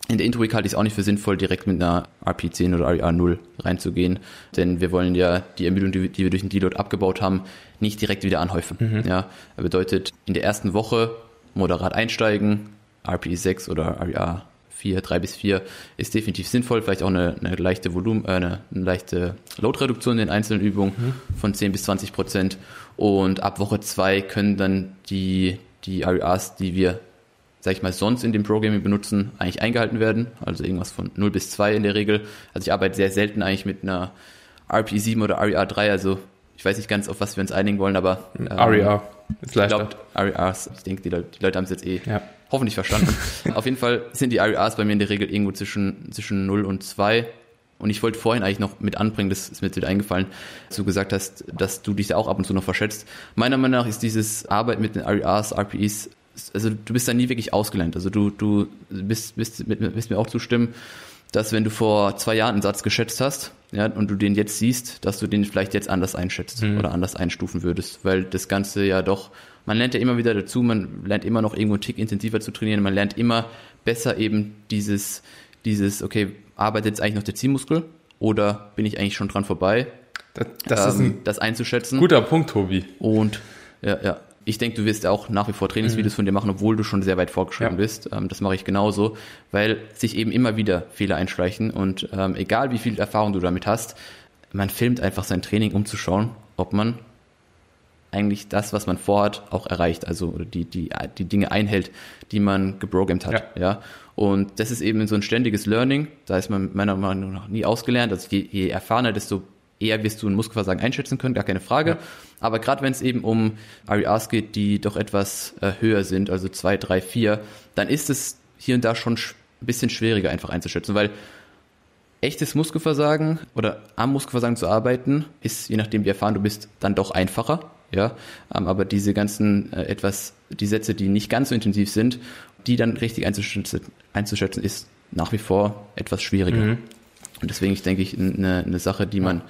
In der Intro-Week halte ich es auch nicht für sinnvoll, direkt mit einer RP10 oder RER0 reinzugehen, denn wir wollen ja die Ermüdung, die, die wir durch den Deload abgebaut haben, nicht direkt wieder anhäufen. Mhm. Ja, das bedeutet, in der ersten Woche moderat einsteigen, RPE 6 oder REA 4, 3 bis 4 ist definitiv sinnvoll. Vielleicht auch eine, eine leichte Volumen, äh, eine, eine leichte Load-Reduktion in den einzelnen Übungen mhm. von 10 bis 20 Prozent. Und ab Woche 2 können dann die, die REAs, die wir, sag ich mal, sonst in dem Programming benutzen, eigentlich eingehalten werden. Also irgendwas von 0 bis 2 in der Regel. Also ich arbeite sehr selten eigentlich mit einer RPE 7 oder REA 3, also ich weiß nicht ganz, auf was wir uns einigen wollen, aber ähm, REA ist leichter. Ich glaube, REAs, ich denke, die Leute, die Leute haben es jetzt eh ja. hoffentlich verstanden. auf jeden Fall sind die REAs bei mir in der Regel irgendwo zwischen, zwischen 0 und 2. Und ich wollte vorhin eigentlich noch mit anbringen, das ist mir jetzt wieder eingefallen, dass du gesagt hast, dass du dich auch ab und zu noch verschätzt. Meiner Meinung nach ist dieses Arbeit mit den REAs, RPEs, also du bist da nie wirklich ausgelernt. Also du, du bist, bist, bist mir auch zustimmen, dass wenn du vor zwei Jahren einen Satz geschätzt hast, ja, und du den jetzt siehst, dass du den vielleicht jetzt anders einschätzt mhm. oder anders einstufen würdest, weil das Ganze ja doch, man lernt ja immer wieder dazu, man lernt immer noch irgendwo einen Tick intensiver zu trainieren, man lernt immer besser eben dieses, dieses, okay, arbeitet jetzt eigentlich noch der Zielmuskel oder bin ich eigentlich schon dran vorbei? Das, das ähm, ist ein das einzuschätzen. Guter Punkt, Tobi. Und ja, ja, ich denke, du wirst auch nach wie vor Trainingsvideos mhm. von dir machen, obwohl du schon sehr weit vorgeschritten ja. bist. Ähm, das mache ich genauso, weil sich eben immer wieder Fehler einschleichen und ähm, egal wie viel Erfahrung du damit hast, man filmt einfach sein Training, um zu schauen, ob man eigentlich das, was man vorhat, auch erreicht, also die, die, die Dinge einhält, die man geprogrammt hat. Ja. ja. Und das ist eben so ein ständiges Learning, da ist man meiner Meinung nach nie ausgelernt. Also je, je erfahrener, desto eher wirst du ein Muskelversagen einschätzen können, gar keine Frage. Ja. Aber gerade wenn es eben um RERs geht, die doch etwas äh, höher sind, also zwei, drei, vier, dann ist es hier und da schon ein bisschen schwieriger einfach einzuschätzen, weil echtes Muskelversagen oder am Muskelversagen zu arbeiten, ist, je nachdem wie erfahren du bist, dann doch einfacher. Ja, ähm, aber diese ganzen äh, etwas, die Sätze, die nicht ganz so intensiv sind, die dann richtig einzuschätzen, einzuschätzen ist nach wie vor etwas schwieriger. Mhm. Und deswegen ist, denke ich, eine, eine Sache, die man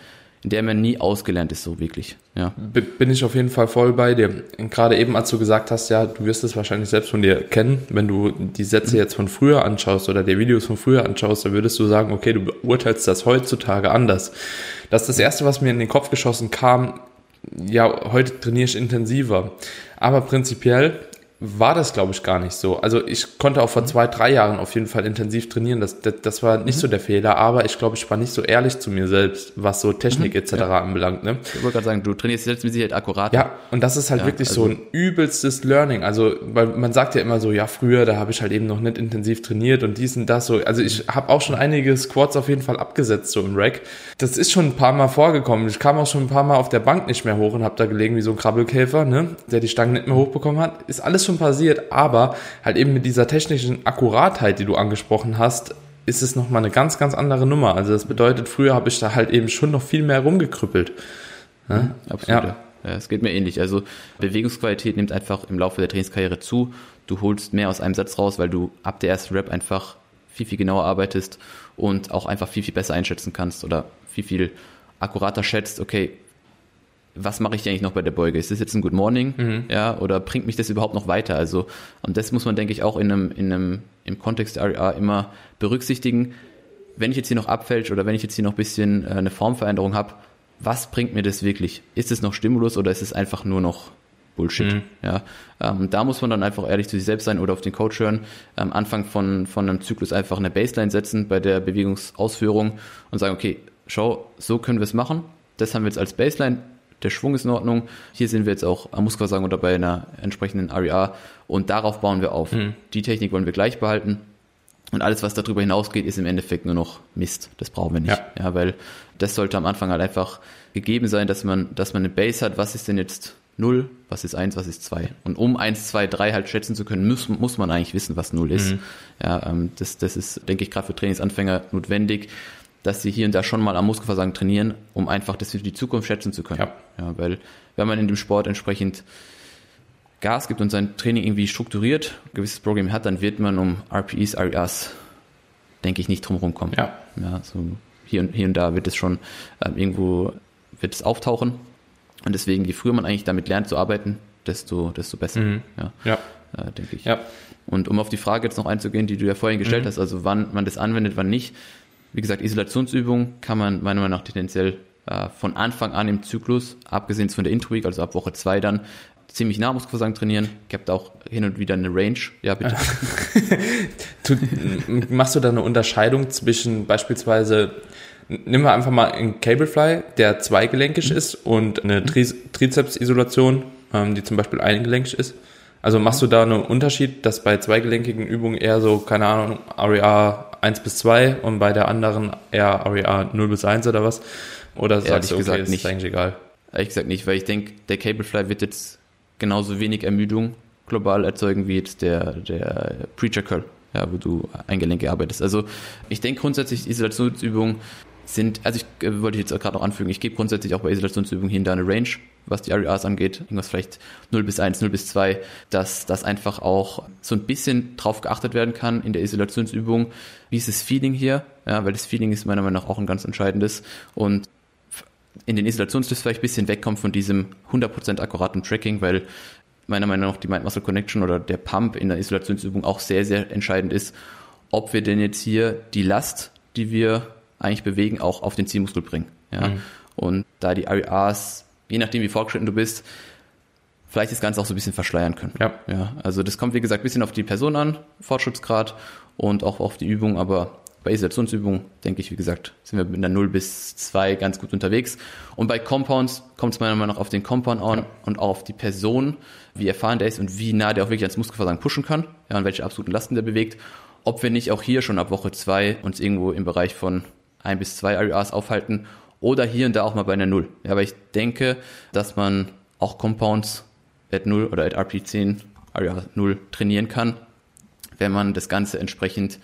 in der man nie ausgelernt ist, so wirklich. Ja. Bin ich auf jeden Fall voll bei dir. Gerade eben, als du gesagt hast, ja, du wirst es wahrscheinlich selbst von dir kennen, wenn du die Sätze jetzt von früher anschaust oder die Videos von früher anschaust, dann würdest du sagen, okay, du beurteilst das heutzutage anders. Das ist das Erste, was mir in den Kopf geschossen kam, ja, heute trainiere ich intensiver. Aber prinzipiell war das, glaube ich, gar nicht so. Also ich konnte auch vor mhm. zwei, drei Jahren auf jeden Fall intensiv trainieren. Das, das, das war nicht mhm. so der Fehler, aber ich glaube, ich war nicht so ehrlich zu mir selbst, was so Technik mhm. etc. Ja. anbelangt. Ne? Ich wollte gerade sagen, du trainierst selbst mit Sicherheit akkurat. Ja, und das ist halt ja, wirklich also so ein übelstes Learning. Also, weil man sagt ja immer so, ja, früher, da habe ich halt eben noch nicht intensiv trainiert und dies und das so. Also ich habe auch schon einige Squats auf jeden Fall abgesetzt, so im Rack. Das ist schon ein paar Mal vorgekommen. Ich kam auch schon ein paar Mal auf der Bank nicht mehr hoch und habe da gelegen wie so ein Krabbelkäfer, ne? der die Stangen nicht mehr hochbekommen hat. Ist alles schon passiert, aber halt eben mit dieser technischen Akkuratheit, die du angesprochen hast, ist es nochmal eine ganz, ganz andere Nummer. Also das bedeutet, früher habe ich da halt eben schon noch viel mehr rumgekrüppelt. Ja? Mhm, absolut. Ja. Ja, es geht mir ähnlich. Also Bewegungsqualität nimmt einfach im Laufe der Trainingskarriere zu. Du holst mehr aus einem Satz raus, weil du ab der ersten Rap einfach viel, viel genauer arbeitest und auch einfach viel, viel besser einschätzen kannst oder viel, viel akkurater schätzt, okay, was mache ich eigentlich noch bei der Beuge? Ist das jetzt ein Good Morning? Mhm. Ja, oder bringt mich das überhaupt noch weiter? Also, und das muss man, denke ich, auch in einem, in einem, im Kontext der REA immer berücksichtigen. Wenn ich jetzt hier noch abfälsche oder wenn ich jetzt hier noch ein bisschen äh, eine Formveränderung habe, was bringt mir das wirklich? Ist es noch Stimulus oder ist es einfach nur noch Bullshit? Mhm. Ja, ähm, da muss man dann einfach ehrlich zu sich selbst sein oder auf den Coach hören. Am Anfang von, von einem Zyklus einfach eine Baseline setzen bei der Bewegungsausführung und sagen, okay, schau, so können wir es machen. Das haben wir jetzt als Baseline der Schwung ist in Ordnung. Hier sind wir jetzt auch am Muskelversagen oder bei einer entsprechenden REA und darauf bauen wir auf. Mhm. Die Technik wollen wir gleich behalten. Und alles, was darüber hinausgeht, ist im Endeffekt nur noch Mist. Das brauchen wir nicht. Ja. ja, weil das sollte am Anfang halt einfach gegeben sein, dass man, dass man eine Base hat. Was ist denn jetzt 0? Was ist 1? Was ist 2? Und um 1, 2, 3 halt schätzen zu können, muss, muss man eigentlich wissen, was 0 ist. Mhm. Ja, ähm, das, das ist, denke ich, gerade für Trainingsanfänger notwendig dass sie hier und da schon mal am Muskelversagen trainieren, um einfach das für die Zukunft schätzen zu können. Ja. ja. weil wenn man in dem Sport entsprechend Gas gibt und sein Training irgendwie strukturiert, ein gewisses Programm hat, dann wird man um RPEs, REAs, denke ich, nicht drumherum kommen. Ja. ja so hier und, hier und da wird es schon äh, irgendwo wird es auftauchen. Und deswegen, je früher man eigentlich damit lernt zu arbeiten, desto, desto besser. Mhm. Ja, ja. Äh, denke ich. Ja. Und um auf die Frage jetzt noch einzugehen, die du ja vorhin gestellt mhm. hast, also wann man das anwendet, wann nicht, wie gesagt, Isolationsübungen kann man meiner Meinung nach tendenziell äh, von Anfang an im Zyklus, abgesehen von der Intro Week, also ab Woche zwei dann, ziemlich nah Muskelversagen trainieren. Ich habe auch hin und wieder eine Range. Ja, bitte. du, machst du da eine Unterscheidung zwischen beispielsweise, nehmen wir einfach mal einen Cablefly, der zweigelenkig mhm. ist und eine mhm. Tri Trizeps-Isolation, ähm, die zum Beispiel eingelenkig ist? Also machst du da einen Unterschied, dass bei zweigelenkigen Übungen eher so, keine Ahnung, REA 1 bis 2 und bei der anderen eher REA 0 bis 1 oder was? Oder sagst du, okay, gesagt, ist nicht. eigentlich egal? Ehrlich gesagt nicht, weil ich denke, der Cablefly wird jetzt genauso wenig Ermüdung global erzeugen wie jetzt der, der Preacher Curl, ja, wo du Eingelenke arbeitest. Also ich denke grundsätzlich, Isolationsübungen sind, also ich äh, wollte jetzt gerade noch anfügen, ich gebe grundsätzlich auch bei Isolationsübungen hin da eine Range, was die RERs angeht, irgendwas vielleicht 0 bis 1, 0 bis 2, dass das einfach auch so ein bisschen drauf geachtet werden kann in der Isolationsübung, wie ist das Feeling hier, ja, weil das Feeling ist meiner Meinung nach auch ein ganz entscheidendes. Und in den Isolationstipps vielleicht ein bisschen wegkommt von diesem 100% akkuraten Tracking, weil meiner Meinung nach die Mind-Muscle Connection oder der Pump in der Isolationsübung auch sehr, sehr entscheidend ist, ob wir denn jetzt hier die Last, die wir eigentlich bewegen, auch auf den Zielmuskel bringen. Ja? Mhm. Und da die RERs, je nachdem wie fortgeschritten du bist, vielleicht das Ganze auch so ein bisschen verschleiern können. Ja. ja. Also das kommt, wie gesagt, ein bisschen auf die Person an, Fortschrittsgrad und auch auf die Übung, aber bei Isolationsübungen, denke ich, wie gesagt, sind wir mit einer 0 bis 2 ganz gut unterwegs. Und bei Compounds kommt es meiner Meinung nach auf den Compound an ja. und auch auf die Person, wie erfahren der ist und wie nah der auch wirklich ans Muskelversagen pushen kann, ja, und welche absoluten Lasten der bewegt. Ob wir nicht auch hier schon ab Woche 2 uns irgendwo im Bereich von 1 bis 2 RERs aufhalten oder hier und da auch mal bei einer 0. Ja, aber ich denke, dass man auch Compounds at 0 oder at RP10 RER 0 trainieren kann, wenn man das Ganze entsprechend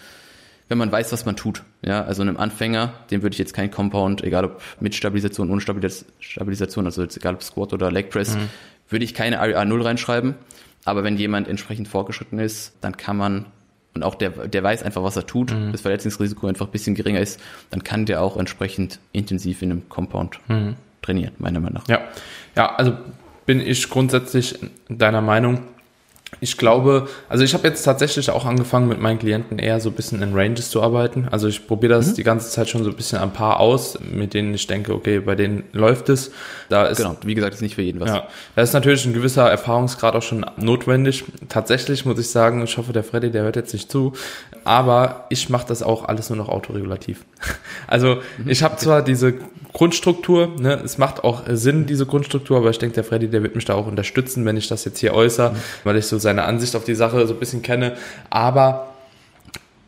wenn man weiß, was man tut. Ja, also einem Anfänger, dem würde ich jetzt kein Compound, egal ob mit Stabilisation, ohne Stabilisation, also jetzt egal ob Squat oder Leg Press, mhm. würde ich keine RER 0 reinschreiben. Aber wenn jemand entsprechend vorgeschritten ist, dann kann man, und auch der, der weiß einfach, was er tut, mhm. das Verletzungsrisiko einfach ein bisschen geringer ist, dann kann der auch entsprechend intensiv in einem Compound mhm. trainieren, meiner Meinung nach. Ja, ja, also bin ich grundsätzlich deiner Meinung ich glaube, also ich habe jetzt tatsächlich auch angefangen mit meinen Klienten eher so ein bisschen in Ranges zu arbeiten. Also ich probiere das mhm. die ganze Zeit schon so ein bisschen ein paar aus, mit denen ich denke, okay, bei denen läuft es. Da ist, genau, wie gesagt, ist nicht für jeden was. Ja, da ist natürlich ein gewisser Erfahrungsgrad auch schon notwendig. Tatsächlich muss ich sagen, ich hoffe, der Freddy, der hört jetzt nicht zu, aber ich mache das auch alles nur noch autoregulativ. Also mhm. ich habe zwar diese Grundstruktur, ne, es macht auch Sinn, diese Grundstruktur, aber ich denke, der Freddy, der wird mich da auch unterstützen, wenn ich das jetzt hier äußere, mhm. weil ich so seine Ansicht auf die Sache so ein bisschen kenne. Aber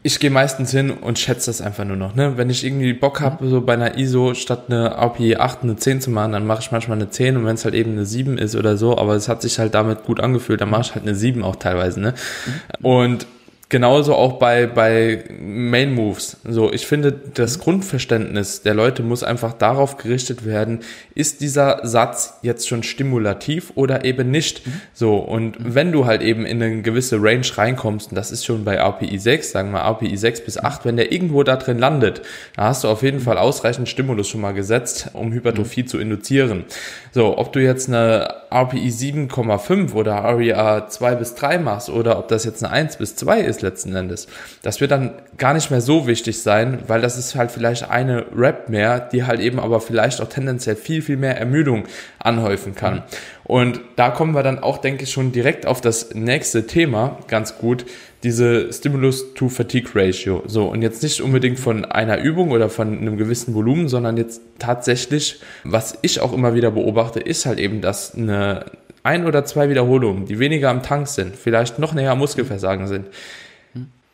ich gehe meistens hin und schätze das einfach nur noch. Ne? Wenn ich irgendwie Bock habe, so bei einer ISO statt eine API 8 eine 10 zu machen, dann mache ich manchmal eine 10 und wenn es halt eben eine 7 ist oder so, aber es hat sich halt damit gut angefühlt, dann mache ich halt eine 7 auch teilweise. Ne? Mhm. Und genauso auch bei, bei Main Moves. So, ich finde, das Grundverständnis der Leute muss einfach darauf gerichtet werden, ist dieser Satz jetzt schon stimulativ oder eben nicht? Mhm. So, und wenn du halt eben in eine gewisse Range reinkommst, und das ist schon bei API 6, sagen wir API 6 bis 8, wenn der irgendwo da drin landet, da hast du auf jeden Fall ausreichend Stimulus schon mal gesetzt, um Hypertrophie mhm. zu induzieren. So, ob du jetzt eine RPI 7,5 oder REA 2 bis 3 machst oder ob das jetzt eine 1 bis 2 ist letzten Endes, das wird dann gar nicht mehr so wichtig sein, weil das ist halt vielleicht eine Rap mehr, die halt eben aber vielleicht auch tendenziell viel, viel mehr Ermüdung anhäufen kann. Mhm. Und da kommen wir dann auch, denke ich, schon direkt auf das nächste Thema ganz gut, diese Stimulus-to-Fatigue-Ratio. So, und jetzt nicht unbedingt von einer Übung oder von einem gewissen Volumen, sondern jetzt tatsächlich, was ich auch immer wieder beobachte, ist halt eben, dass eine ein oder zwei Wiederholungen, die weniger am Tank sind, vielleicht noch näher am Muskelversagen sind,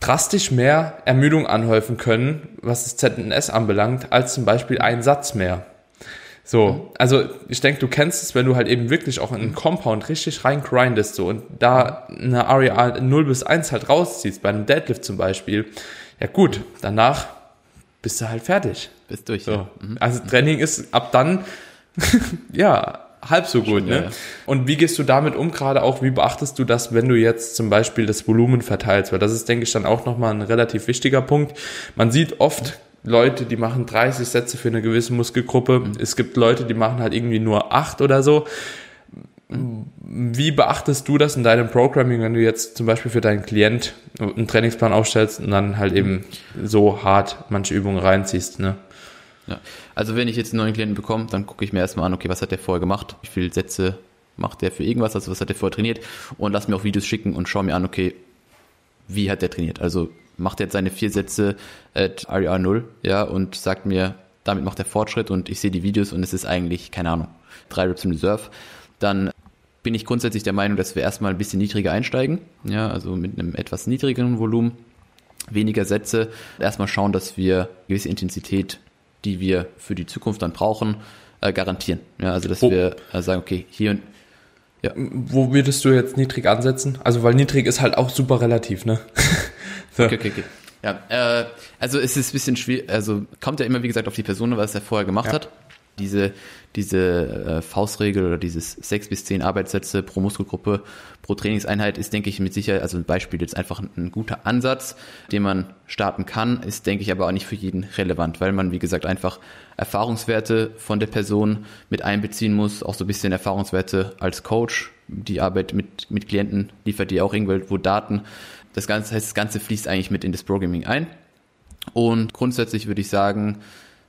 drastisch mehr Ermüdung anhäufen können, was das ZNS anbelangt, als zum Beispiel ein Satz mehr. So, also ich denke, du kennst es, wenn du halt eben wirklich auch in einen Compound richtig rein grindest so und da eine REA 0 bis 1 halt rausziehst, bei einem Deadlift zum Beispiel, ja gut, danach bist du halt fertig. Bist durch. So. Ja. Mhm. Also Training ist ab dann, ja, halb so gut. Schon, ne? Ja. Und wie gehst du damit um? Gerade auch, wie beachtest du das, wenn du jetzt zum Beispiel das Volumen verteilst? Weil das ist, denke ich, dann auch nochmal ein relativ wichtiger Punkt. Man sieht oft Leute, die machen 30 Sätze für eine gewisse Muskelgruppe. Mhm. Es gibt Leute, die machen halt irgendwie nur acht oder so. Wie beachtest du das in deinem Programming, wenn du jetzt zum Beispiel für deinen Klient einen Trainingsplan aufstellst und dann halt eben so hart manche Übungen reinziehst, ne? Ja. Also wenn ich jetzt einen neuen Klienten bekomme, dann gucke ich mir erstmal an, okay, was hat der vorher gemacht? Wie viele Sätze macht der für irgendwas, also was hat der vorher trainiert und lass mir auch Videos schicken und schau mir an, okay, wie hat der trainiert? Also macht jetzt seine vier Sätze at RER 0, ja, und sagt mir, damit macht er Fortschritt und ich sehe die Videos und es ist eigentlich, keine Ahnung, drei Reps im Reserve, dann bin ich grundsätzlich der Meinung, dass wir erstmal ein bisschen niedriger einsteigen, ja, also mit einem etwas niedrigeren Volumen, weniger Sätze, erstmal schauen, dass wir gewisse Intensität, die wir für die Zukunft dann brauchen, äh, garantieren. Ja, also dass oh. wir äh, sagen, okay, hier und ja. Wo würdest du jetzt niedrig ansetzen? Also weil niedrig ist halt auch super relativ, ne? so. Okay, okay, okay. Ja, äh, also es ist ein bisschen schwierig, also kommt ja immer, wie gesagt, auf die Person, was er vorher gemacht ja. hat. Diese, diese äh, Faustregel oder dieses sechs bis zehn Arbeitssätze pro Muskelgruppe pro Trainingseinheit ist, denke ich, mit Sicherheit, also ein Beispiel jetzt einfach ein, ein guter Ansatz, den man starten kann, ist, denke ich, aber auch nicht für jeden relevant, weil man, wie gesagt, einfach Erfahrungswerte von der Person mit einbeziehen muss, auch so ein bisschen Erfahrungswerte als Coach. Die Arbeit mit, mit Klienten liefert dir auch irgendwo Daten. Das Ganze heißt, das Ganze fließt eigentlich mit in das Programming ein. Und grundsätzlich würde ich sagen,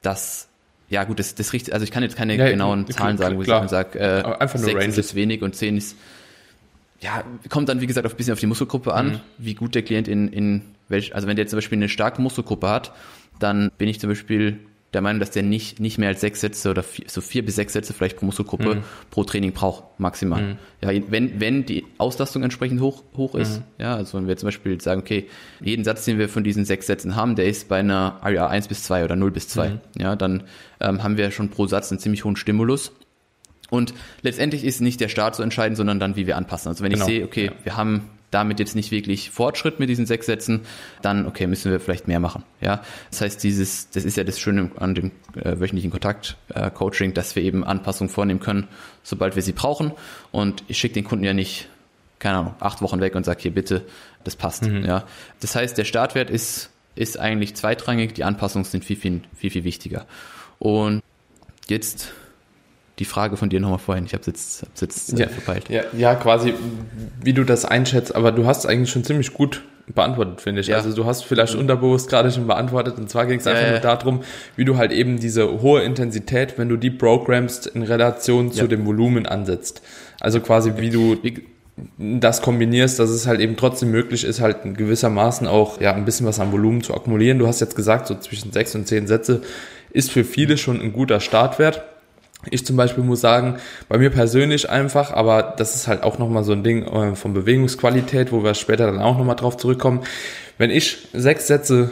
dass ja gut, das, das riecht, also ich kann jetzt keine ja, genauen ja, Zahlen sagen, wo klar. ich sage, äh, einfach nur 6 ist wenig und 10 ist, ja, kommt dann wie gesagt ein bisschen auf die Muskelgruppe an, mhm. wie gut der Klient in, in welch, also wenn der zum Beispiel eine starke Muskelgruppe hat, dann bin ich zum Beispiel der Meinung, dass der nicht, nicht mehr als sechs Sätze oder vier, so vier bis sechs Sätze vielleicht pro Muskelgruppe mhm. pro Training braucht, maximal. Mhm. Ja, wenn, wenn die Auslastung entsprechend hoch, hoch ist, mhm. ja, also wenn wir zum Beispiel sagen, okay, jeden Satz, den wir von diesen sechs Sätzen haben, der ist bei einer REA 1 bis 2 oder 0 bis 2, mhm. ja, dann ähm, haben wir schon pro Satz einen ziemlich hohen Stimulus. Und letztendlich ist nicht der Start so entscheidend, sondern dann, wie wir anpassen. Also wenn genau. ich sehe, okay, ja. wir haben damit jetzt nicht wirklich Fortschritt mit diesen sechs Sätzen, dann okay, müssen wir vielleicht mehr machen. Ja, das heißt, dieses, das ist ja das Schöne an dem äh, wöchentlichen Kontakt-Coaching, äh, dass wir eben Anpassungen vornehmen können, sobald wir sie brauchen. Und ich schicke den Kunden ja nicht, keine Ahnung, acht Wochen weg und sage hier bitte, das passt. Mhm. Ja, das heißt, der Startwert ist ist eigentlich zweitrangig, die Anpassungen sind viel viel viel viel wichtiger. Und jetzt die Frage von dir nochmal vorhin. Ich habe es jetzt, hab's jetzt ja, verpeilt. Ja, ja, quasi, wie du das einschätzt, aber du hast eigentlich schon ziemlich gut beantwortet, finde ich. Ja. Also du hast vielleicht unterbewusst gerade schon beantwortet und zwar ging es einfach ja, nur darum, wie du halt eben diese hohe Intensität, wenn du die programmst, in Relation zu dem Volumen ansetzt. Also quasi wie du das kombinierst, dass es halt eben trotzdem möglich ist, halt gewissermaßen auch ja ein bisschen was an Volumen zu akkumulieren. Du hast jetzt gesagt, so zwischen sechs und zehn Sätze ist für viele schon ein guter Startwert. Ich zum Beispiel muss sagen, bei mir persönlich einfach, aber das ist halt auch nochmal so ein Ding äh, von Bewegungsqualität, wo wir später dann auch nochmal drauf zurückkommen. Wenn ich sechs Sätze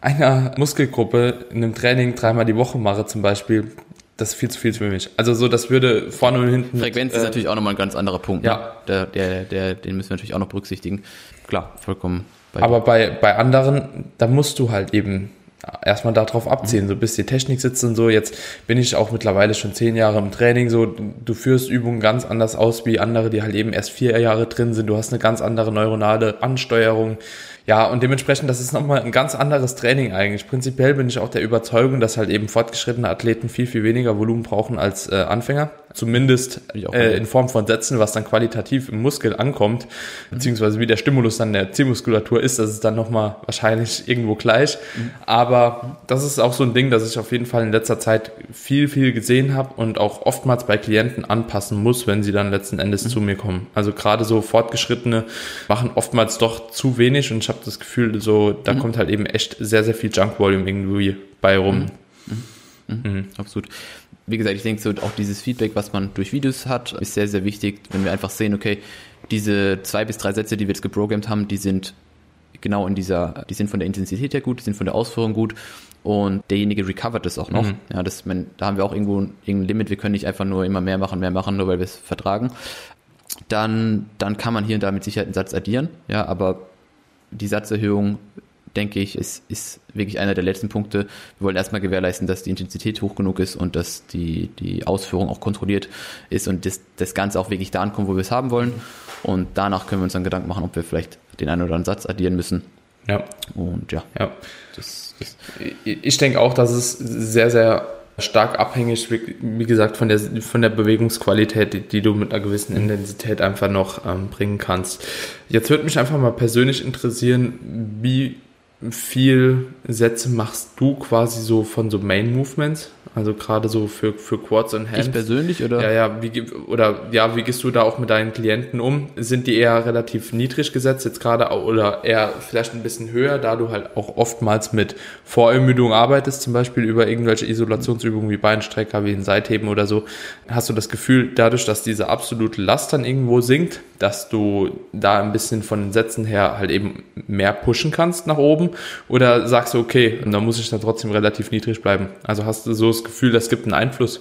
einer Muskelgruppe in einem Training dreimal die Woche mache zum Beispiel, das ist viel zu viel für mich. Also so, das würde vorne und hinten. Frequenz mit, ist äh, natürlich auch nochmal ein ganz anderer Punkt. Ja. Ne? Der, der, der, den müssen wir natürlich auch noch berücksichtigen. Klar, vollkommen. Bei Aber bei, bei anderen, da musst du halt eben erstmal darauf abziehen, so bis die Technik sitzt und so. Jetzt bin ich auch mittlerweile schon zehn Jahre im Training, so du führst Übungen ganz anders aus wie andere, die halt eben erst vier Jahre drin sind. Du hast eine ganz andere neuronale Ansteuerung. Ja, und dementsprechend, das ist nochmal ein ganz anderes Training eigentlich. Prinzipiell bin ich auch der Überzeugung, dass halt eben fortgeschrittene Athleten viel, viel weniger Volumen brauchen als äh, Anfänger. Zumindest äh, in Form von Sätzen, was dann qualitativ im Muskel ankommt, mhm. beziehungsweise wie der Stimulus dann der Zielmuskulatur ist, das ist dann nochmal wahrscheinlich irgendwo gleich. Mhm. Aber das ist auch so ein Ding, das ich auf jeden Fall in letzter Zeit viel, viel gesehen habe und auch oftmals bei Klienten anpassen muss, wenn sie dann letzten Endes mhm. zu mir kommen. Also gerade so Fortgeschrittene machen oftmals doch zu wenig und ich habe habe das Gefühl, so, da mhm. kommt halt eben echt sehr, sehr viel Junk-Volume irgendwie bei rum. Mhm. Mhm. mhm. Absolut. Wie gesagt, ich denke so, auch dieses Feedback, was man durch Videos hat, ist sehr, sehr wichtig, wenn wir einfach sehen, okay, diese zwei bis drei Sätze, die wir jetzt geprogrammt haben, die sind genau in dieser, die sind von der Intensität her gut, die sind von der Ausführung gut und derjenige recovert das auch noch. Mhm. Ja, das, man, da haben wir auch irgendwo irgendein Limit, wir können nicht einfach nur immer mehr machen, mehr machen, nur weil wir es vertragen. Dann, dann kann man hier und da mit Sicherheit einen Satz addieren, ja, aber die Satzerhöhung, denke ich, ist, ist wirklich einer der letzten Punkte. Wir wollen erstmal gewährleisten, dass die Intensität hoch genug ist und dass die, die Ausführung auch kontrolliert ist und das, das Ganze auch wirklich da ankommt, wo wir es haben wollen. Und danach können wir uns dann Gedanken machen, ob wir vielleicht den einen oder anderen Satz addieren müssen. Ja. Und ja. ja. Das, das ich denke auch, dass es sehr, sehr stark abhängig, wie gesagt, von der, von der Bewegungsqualität, die, die du mit einer gewissen Intensität einfach noch ähm, bringen kannst. Jetzt würde mich einfach mal persönlich interessieren, wie viel Sätze machst du quasi so von so Main Movements? Also gerade so für, für Quads und Hands. Ich persönlich oder? Ja, ja, wie, oder ja, wie gehst du da auch mit deinen Klienten um? Sind die eher relativ niedrig gesetzt jetzt gerade oder eher vielleicht ein bisschen höher, da du halt auch oftmals mit Vorermüdung arbeitest, zum Beispiel über irgendwelche Isolationsübungen wie Beinstrecker, wie ein Seitheben oder so? Hast du das Gefühl, dadurch, dass diese absolute Last dann irgendwo sinkt, dass du da ein bisschen von den Sätzen her halt eben mehr pushen kannst nach oben? Oder sagst du, okay, und da muss ich dann trotzdem relativ niedrig bleiben? Also hast du so das Gefühl, das gibt einen Einfluss?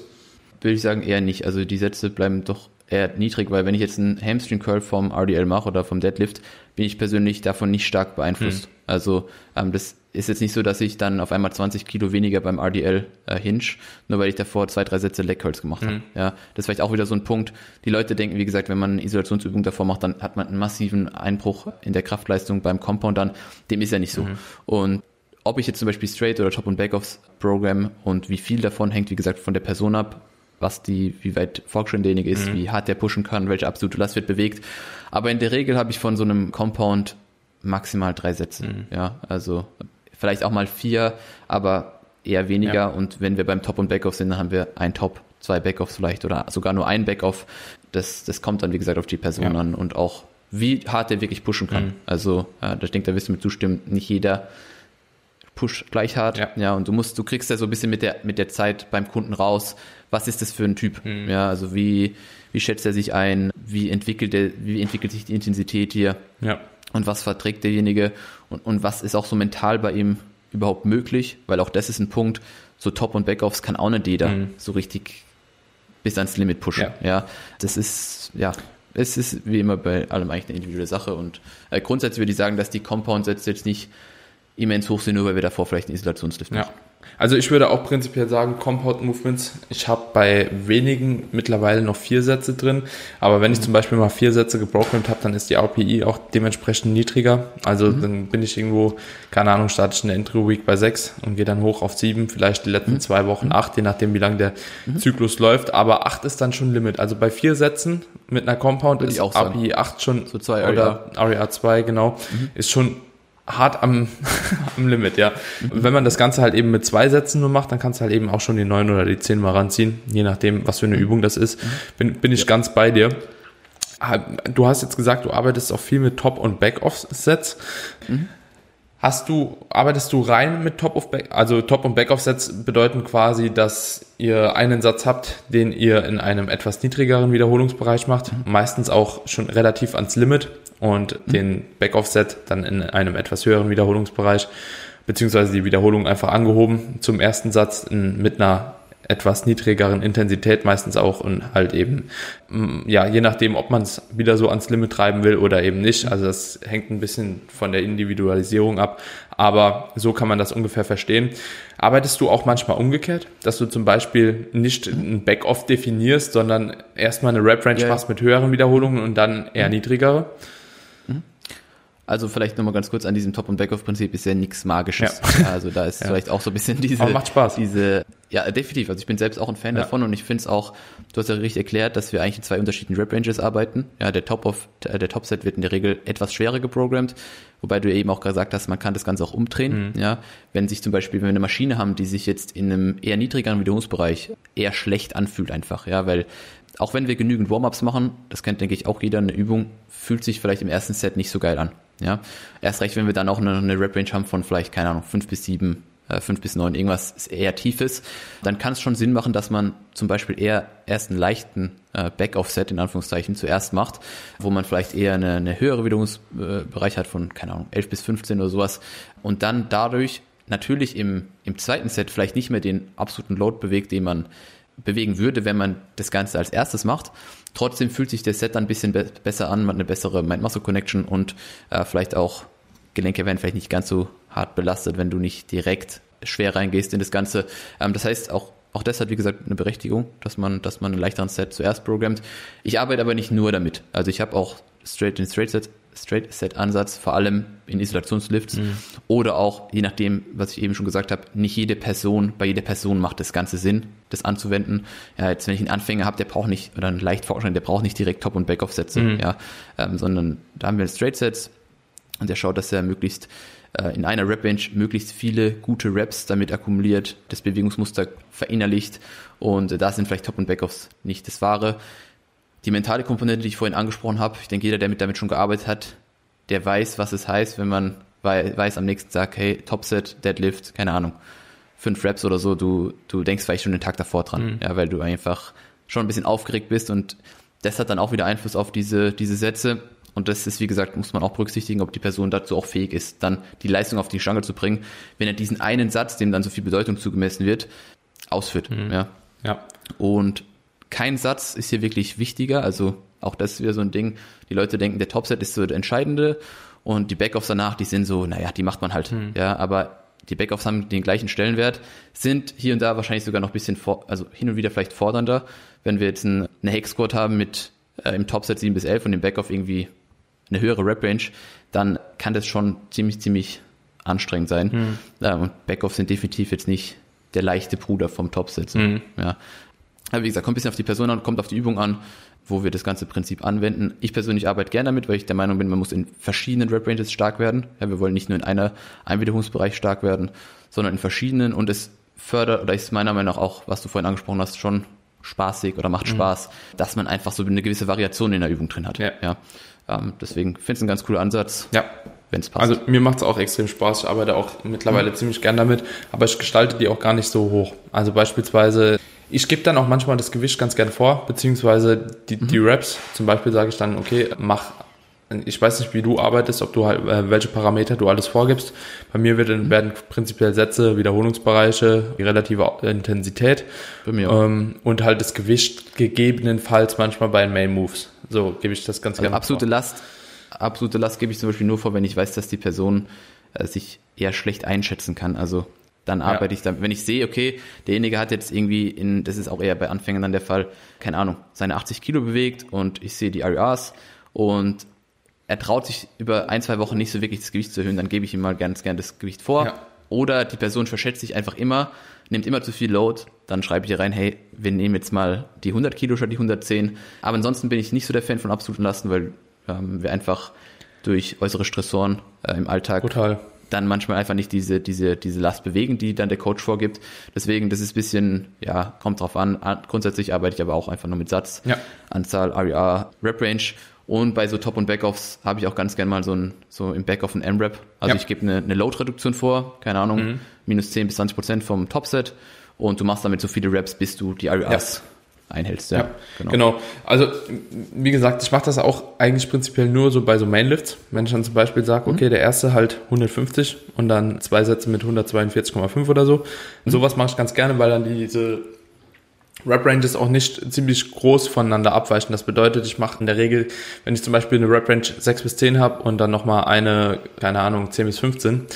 Würde ich sagen, eher nicht. Also die Sätze bleiben doch eher niedrig, weil wenn ich jetzt einen Hamstring Curl vom RDL mache oder vom Deadlift, bin ich persönlich davon nicht stark beeinflusst. Mhm. Also ähm, das ist jetzt nicht so, dass ich dann auf einmal 20 Kilo weniger beim RDL äh, hinge, nur weil ich davor zwei, drei Sätze Leg Curls gemacht mhm. habe. Ja, das ist vielleicht auch wieder so ein Punkt. Die Leute denken, wie gesagt, wenn man eine Isolationsübung davor macht, dann hat man einen massiven Einbruch in der Kraftleistung beim Compound dann. Dem ist ja nicht so. Mhm. Und ob ich jetzt zum Beispiel Straight oder Top- und Backoffs Programm und wie viel davon hängt, wie gesagt, von der Person ab, was die, wie weit fortgeschritten derjenige ist, mhm. wie hart der pushen kann, welche absolute Last wird bewegt. Aber in der Regel habe ich von so einem Compound maximal drei Sätze. Mhm. Ja, also vielleicht auch mal vier, aber eher weniger. Ja. Und wenn wir beim Top und Backoff sind, dann haben wir ein Top, zwei Backoffs vielleicht oder sogar nur ein Backoff. Das, das kommt dann, wie gesagt, auf die Person ja. an und auch wie hart der wirklich pushen kann. Mhm. Also, äh, ich denke, da wirst du mir zustimmen, nicht jeder push gleich hart. Ja. ja, und du musst, du kriegst ja so ein bisschen mit der, mit der Zeit beim Kunden raus, was ist das für ein Typ? Mhm. Ja, also wie, wie schätzt er sich ein? Wie entwickelt er, wie entwickelt sich die Intensität hier? Ja. Und was verträgt derjenige? Und, und was ist auch so mental bei ihm überhaupt möglich? Weil auch das ist ein Punkt, so Top- und Backoffs kann auch nicht jeder mhm. so richtig bis ans Limit pushen. Ja. ja, das ist, ja, es ist wie immer bei allem eigentlich eine individuelle Sache und äh, grundsätzlich würde ich sagen, dass die Compound-Sätze jetzt nicht immens hoch sind, nur weil wir davor vielleicht einen Isolationslift ja. Also ich würde auch prinzipiell sagen, Compound Movements, ich habe bei wenigen mittlerweile noch vier Sätze drin, aber wenn ich zum Beispiel mal vier Sätze geprogrammt habe, dann ist die RPI auch dementsprechend niedriger. Also mhm. dann bin ich irgendwo, keine Ahnung, starte ich in der Intro Week bei sechs und gehe dann hoch auf sieben, vielleicht die letzten mhm. zwei Wochen acht, je nachdem wie lang der mhm. Zyklus läuft, aber acht ist dann schon Limit. Also bei vier Sätzen mit einer Compound ist RPI 8 schon, so zwei oder REA 2, genau, mhm. ist schon hart am, am Limit, ja. Und wenn man das Ganze halt eben mit zwei Sätzen nur macht, dann kannst du halt eben auch schon die neun oder die zehn mal ranziehen, je nachdem, was für eine Übung das ist. Bin, bin ich ja. ganz bei dir. Du hast jetzt gesagt, du arbeitest auch viel mit Top- und Back-Off-Sets. Mhm. Hast du, arbeitest du rein mit Top of Back, also Top und Back Sets bedeuten quasi, dass ihr einen Satz habt, den ihr in einem etwas niedrigeren Wiederholungsbereich macht, mhm. meistens auch schon relativ ans Limit und mhm. den Back-Off-Set dann in einem etwas höheren Wiederholungsbereich, beziehungsweise die Wiederholung einfach angehoben zum ersten Satz in, mit einer etwas niedrigeren Intensität meistens auch und halt eben, mm, ja, je nachdem, ob man es wieder so ans Limit treiben will oder eben nicht. Also das hängt ein bisschen von der Individualisierung ab, aber so kann man das ungefähr verstehen. Arbeitest du auch manchmal umgekehrt, dass du zum Beispiel nicht ein Back-Off definierst, sondern erstmal eine Rap-Range yeah. machst mit höheren Wiederholungen und dann eher mhm. niedrigere? Also vielleicht nochmal ganz kurz an diesem Top- und Back-Off-Prinzip ist ja nichts Magisches. Ja. Also da ist ja. vielleicht auch so ein bisschen diese, Aber macht Spaß. diese, ja definitiv. Also ich bin selbst auch ein Fan ja. davon und ich finde es auch, du hast ja richtig erklärt, dass wir eigentlich in zwei unterschiedlichen Rep-Ranges arbeiten. Ja, der Top of, der Top-Set wird in der Regel etwas schwerer geprogrammt, wobei du eben auch gesagt hast, man kann das Ganze auch umdrehen. Mhm. Ja, wenn sich zum Beispiel, wenn wir eine Maschine haben, die sich jetzt in einem eher niedrigeren Wiederholungsbereich eher schlecht anfühlt einfach, ja, weil auch wenn wir genügend Warm-ups machen, das kennt denke ich auch jeder, eine Übung fühlt sich vielleicht im ersten Set nicht so geil an. Ja, erst recht, wenn wir dann auch eine, eine Rep-Range haben von vielleicht, keine Ahnung, fünf bis sieben, äh, fünf bis neun, irgendwas eher tiefes, dann kann es schon Sinn machen, dass man zum Beispiel eher erst einen leichten äh, Back-Off-Set in Anführungszeichen zuerst macht, wo man vielleicht eher eine, eine höhere Wiederholungsbereich hat von, keine Ahnung, elf bis 15 oder sowas und dann dadurch natürlich im, im zweiten Set vielleicht nicht mehr den absoluten Load bewegt, den man bewegen würde, wenn man das Ganze als erstes macht. Trotzdem fühlt sich der Set dann ein bisschen be besser an, hat eine bessere Mind-Muscle-Connection und äh, vielleicht auch Gelenke werden vielleicht nicht ganz so hart belastet, wenn du nicht direkt schwer reingehst in das Ganze. Ähm, das heißt, auch, auch das hat, wie gesagt, eine Berechtigung, dass man, dass man einen leichteren Set zuerst programmt. Ich arbeite aber nicht nur damit. Also ich habe auch straight in Straight Set Straight Set Ansatz, vor allem in Isolationslifts mhm. oder auch, je nachdem, was ich eben schon gesagt habe, nicht jede Person, bei jeder Person macht das Ganze Sinn, das anzuwenden. Ja, jetzt wenn ich einen Anfänger habe, der braucht nicht, oder einen leicht der braucht nicht direkt Top- und Backoff-Sätze, mhm. ja, ähm, sondern da haben wir Straight Sets und der schaut, dass er möglichst äh, in einer Rep-Range möglichst viele gute Reps damit akkumuliert, das Bewegungsmuster verinnerlicht und äh, da sind vielleicht Top- und Backoffs nicht das Wahre. Die mentale Komponente, die ich vorhin angesprochen habe, ich denke, jeder, der mit damit schon gearbeitet hat, der weiß, was es heißt, wenn man weiß am nächsten Tag, hey, Topset, Deadlift, keine Ahnung, fünf Reps oder so, du, du denkst vielleicht schon den Tag davor dran, mhm. ja, weil du einfach schon ein bisschen aufgeregt bist und das hat dann auch wieder Einfluss auf diese, diese Sätze. Und das ist, wie gesagt, muss man auch berücksichtigen, ob die Person dazu auch fähig ist, dann die Leistung auf die Stange zu bringen, wenn er diesen einen Satz, dem dann so viel Bedeutung zugemessen wird, ausführt. Mhm. Ja. ja. Und kein Satz ist hier wirklich wichtiger. Also auch das ist wieder so ein Ding. Die Leute denken, der Topset ist so der entscheidende und die Backoffs danach, die sind so, naja, die macht man halt. Mhm. Ja, aber die Backoffs haben den gleichen Stellenwert, sind hier und da wahrscheinlich sogar noch ein bisschen, vor, also hin und wieder vielleicht fordernder. Wenn wir jetzt ein, eine Hex-Squad haben mit äh, im Topset 7 bis 11 und im Backoff irgendwie eine höhere Rep-Range, dann kann das schon ziemlich, ziemlich anstrengend sein. Mhm. Äh, und Backoffs sind definitiv jetzt nicht der leichte Bruder vom Topset. Mhm. Ja. Aber wie gesagt, kommt ein bisschen auf die Person an, kommt auf die Übung an, wo wir das ganze Prinzip anwenden. Ich persönlich arbeite gerne damit, weil ich der Meinung bin, man muss in verschiedenen Rep Ranges stark werden. Ja, wir wollen nicht nur in einer Einwiederungsbereich stark werden, sondern in verschiedenen und es fördert, oder ist meiner Meinung nach auch, was du vorhin angesprochen hast, schon spaßig oder macht mhm. Spaß, dass man einfach so eine gewisse Variation in der Übung drin hat. Ja. ja. Ähm, deswegen finde ich es ein ganz cooler Ansatz. Ja. Wenn es passt. Also mir macht es auch extrem Spaß. Ich arbeite auch mittlerweile mhm. ziemlich gern damit, aber ich gestalte die auch gar nicht so hoch. Also beispielsweise ich gebe dann auch manchmal das Gewicht ganz gern vor, beziehungsweise die, mhm. die Raps. Zum Beispiel sage ich dann, okay, mach, ich weiß nicht, wie du arbeitest, ob du halt, äh, welche Parameter du alles vorgibst. Bei mir wird, mhm. werden prinzipiell Sätze, Wiederholungsbereiche, die relative Intensität Bei mir ähm, und halt das Gewicht gegebenenfalls manchmal bei den Main Moves. So gebe ich das ganz also gerne absolute vor. Last, absolute Last gebe ich zum Beispiel nur vor, wenn ich weiß, dass die Person äh, sich eher schlecht einschätzen kann. Also dann arbeite ja. ich dann, wenn ich sehe, okay, derjenige hat jetzt irgendwie in, das ist auch eher bei Anfängern dann der Fall, keine Ahnung, seine 80 Kilo bewegt und ich sehe die RERs und er traut sich über ein, zwei Wochen nicht so wirklich das Gewicht zu erhöhen, dann gebe ich ihm mal ganz gern das Gewicht vor. Ja. Oder die Person verschätzt sich einfach immer, nimmt immer zu viel Load, dann schreibe ich hier rein, hey, wir nehmen jetzt mal die 100 Kilo statt die 110. Aber ansonsten bin ich nicht so der Fan von absoluten Lasten, weil ähm, wir einfach durch äußere Stressoren äh, im Alltag Total dann manchmal einfach nicht diese, diese, diese Last bewegen, die dann der Coach vorgibt. Deswegen, das ist ein bisschen, ja, kommt drauf an. Grundsätzlich arbeite ich aber auch einfach nur mit Satz, ja. Anzahl, RER, Rep Range. Und bei so Top- und Backoffs habe ich auch ganz gerne mal so ein, so im Backoff ein M-Rap. Also ja. ich gebe eine, eine Load-Reduktion vor, keine Ahnung, mhm. minus 10 bis 20 Prozent vom Topset. Und du machst damit so viele Reps, bis du die RERs ja einhältst. Ja, ja genau. genau. Also wie gesagt, ich mache das auch eigentlich prinzipiell nur so bei so Mainlifts. Wenn ich dann zum Beispiel sage, mhm. okay, der erste halt 150 und dann zwei Sätze mit 142,5 oder so. Mhm. Sowas mache ich ganz gerne, weil dann diese Rep-Ranges auch nicht ziemlich groß voneinander abweichen. Das bedeutet, ich mache in der Regel, wenn ich zum Beispiel eine Rep-Range 6 bis 10 habe und dann nochmal eine, keine Ahnung, 10 bis 15,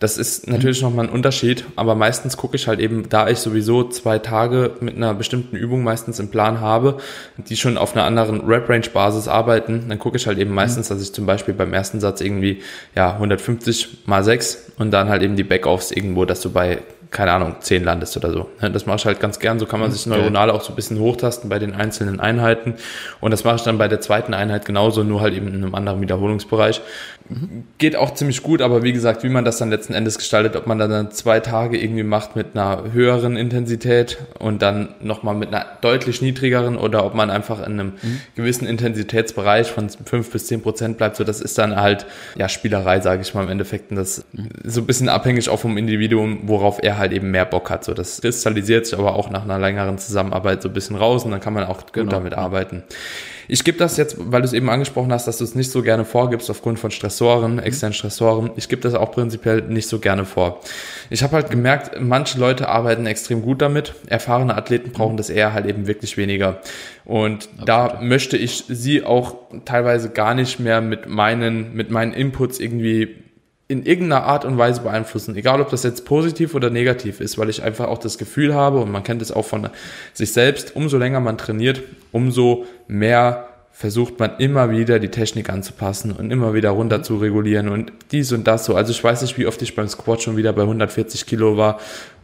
das ist natürlich nochmal ein Unterschied, aber meistens gucke ich halt eben, da ich sowieso zwei Tage mit einer bestimmten Übung meistens im Plan habe, die schon auf einer anderen Rep-Range-Basis arbeiten, dann gucke ich halt eben meistens, dass ich zum Beispiel beim ersten Satz irgendwie, ja, 150 mal 6 und dann halt eben die Backoffs irgendwo, dass du bei keine Ahnung, 10 landest oder so. Das mache ich halt ganz gern. So kann man sich neuronal auch so ein bisschen hochtasten bei den einzelnen Einheiten. Und das mache ich dann bei der zweiten Einheit genauso, nur halt eben in einem anderen Wiederholungsbereich. Geht auch ziemlich gut, aber wie gesagt, wie man das dann letzten Endes gestaltet, ob man dann zwei Tage irgendwie macht mit einer höheren Intensität und dann nochmal mit einer deutlich niedrigeren oder ob man einfach in einem mhm. gewissen Intensitätsbereich von fünf bis zehn Prozent bleibt, so das ist dann halt ja Spielerei, sage ich mal im Endeffekt. Und das mhm. so ein bisschen abhängig auch vom Individuum, worauf er halt eben mehr Bock hat. So das kristallisiert sich aber auch nach einer längeren Zusammenarbeit so ein bisschen raus und dann kann man auch gut genau. damit arbeiten. Ich gebe das jetzt, weil du es eben angesprochen hast, dass du es nicht so gerne vorgibst aufgrund von Stressoren, mhm. externen Stressoren. Ich gebe das auch prinzipiell nicht so gerne vor. Ich habe halt gemerkt, manche Leute arbeiten extrem gut damit. Erfahrene Athleten brauchen das eher halt eben wirklich weniger. Und Absolut. da möchte ich sie auch teilweise gar nicht mehr mit meinen, mit meinen Inputs irgendwie in irgendeiner Art und Weise beeinflussen, egal ob das jetzt positiv oder negativ ist, weil ich einfach auch das Gefühl habe und man kennt es auch von sich selbst, umso länger man trainiert, umso mehr versucht man immer wieder die Technik anzupassen und immer wieder runter zu regulieren und dies und das so. Also ich weiß nicht, wie oft ich beim Squat schon wieder bei 140 Kilo war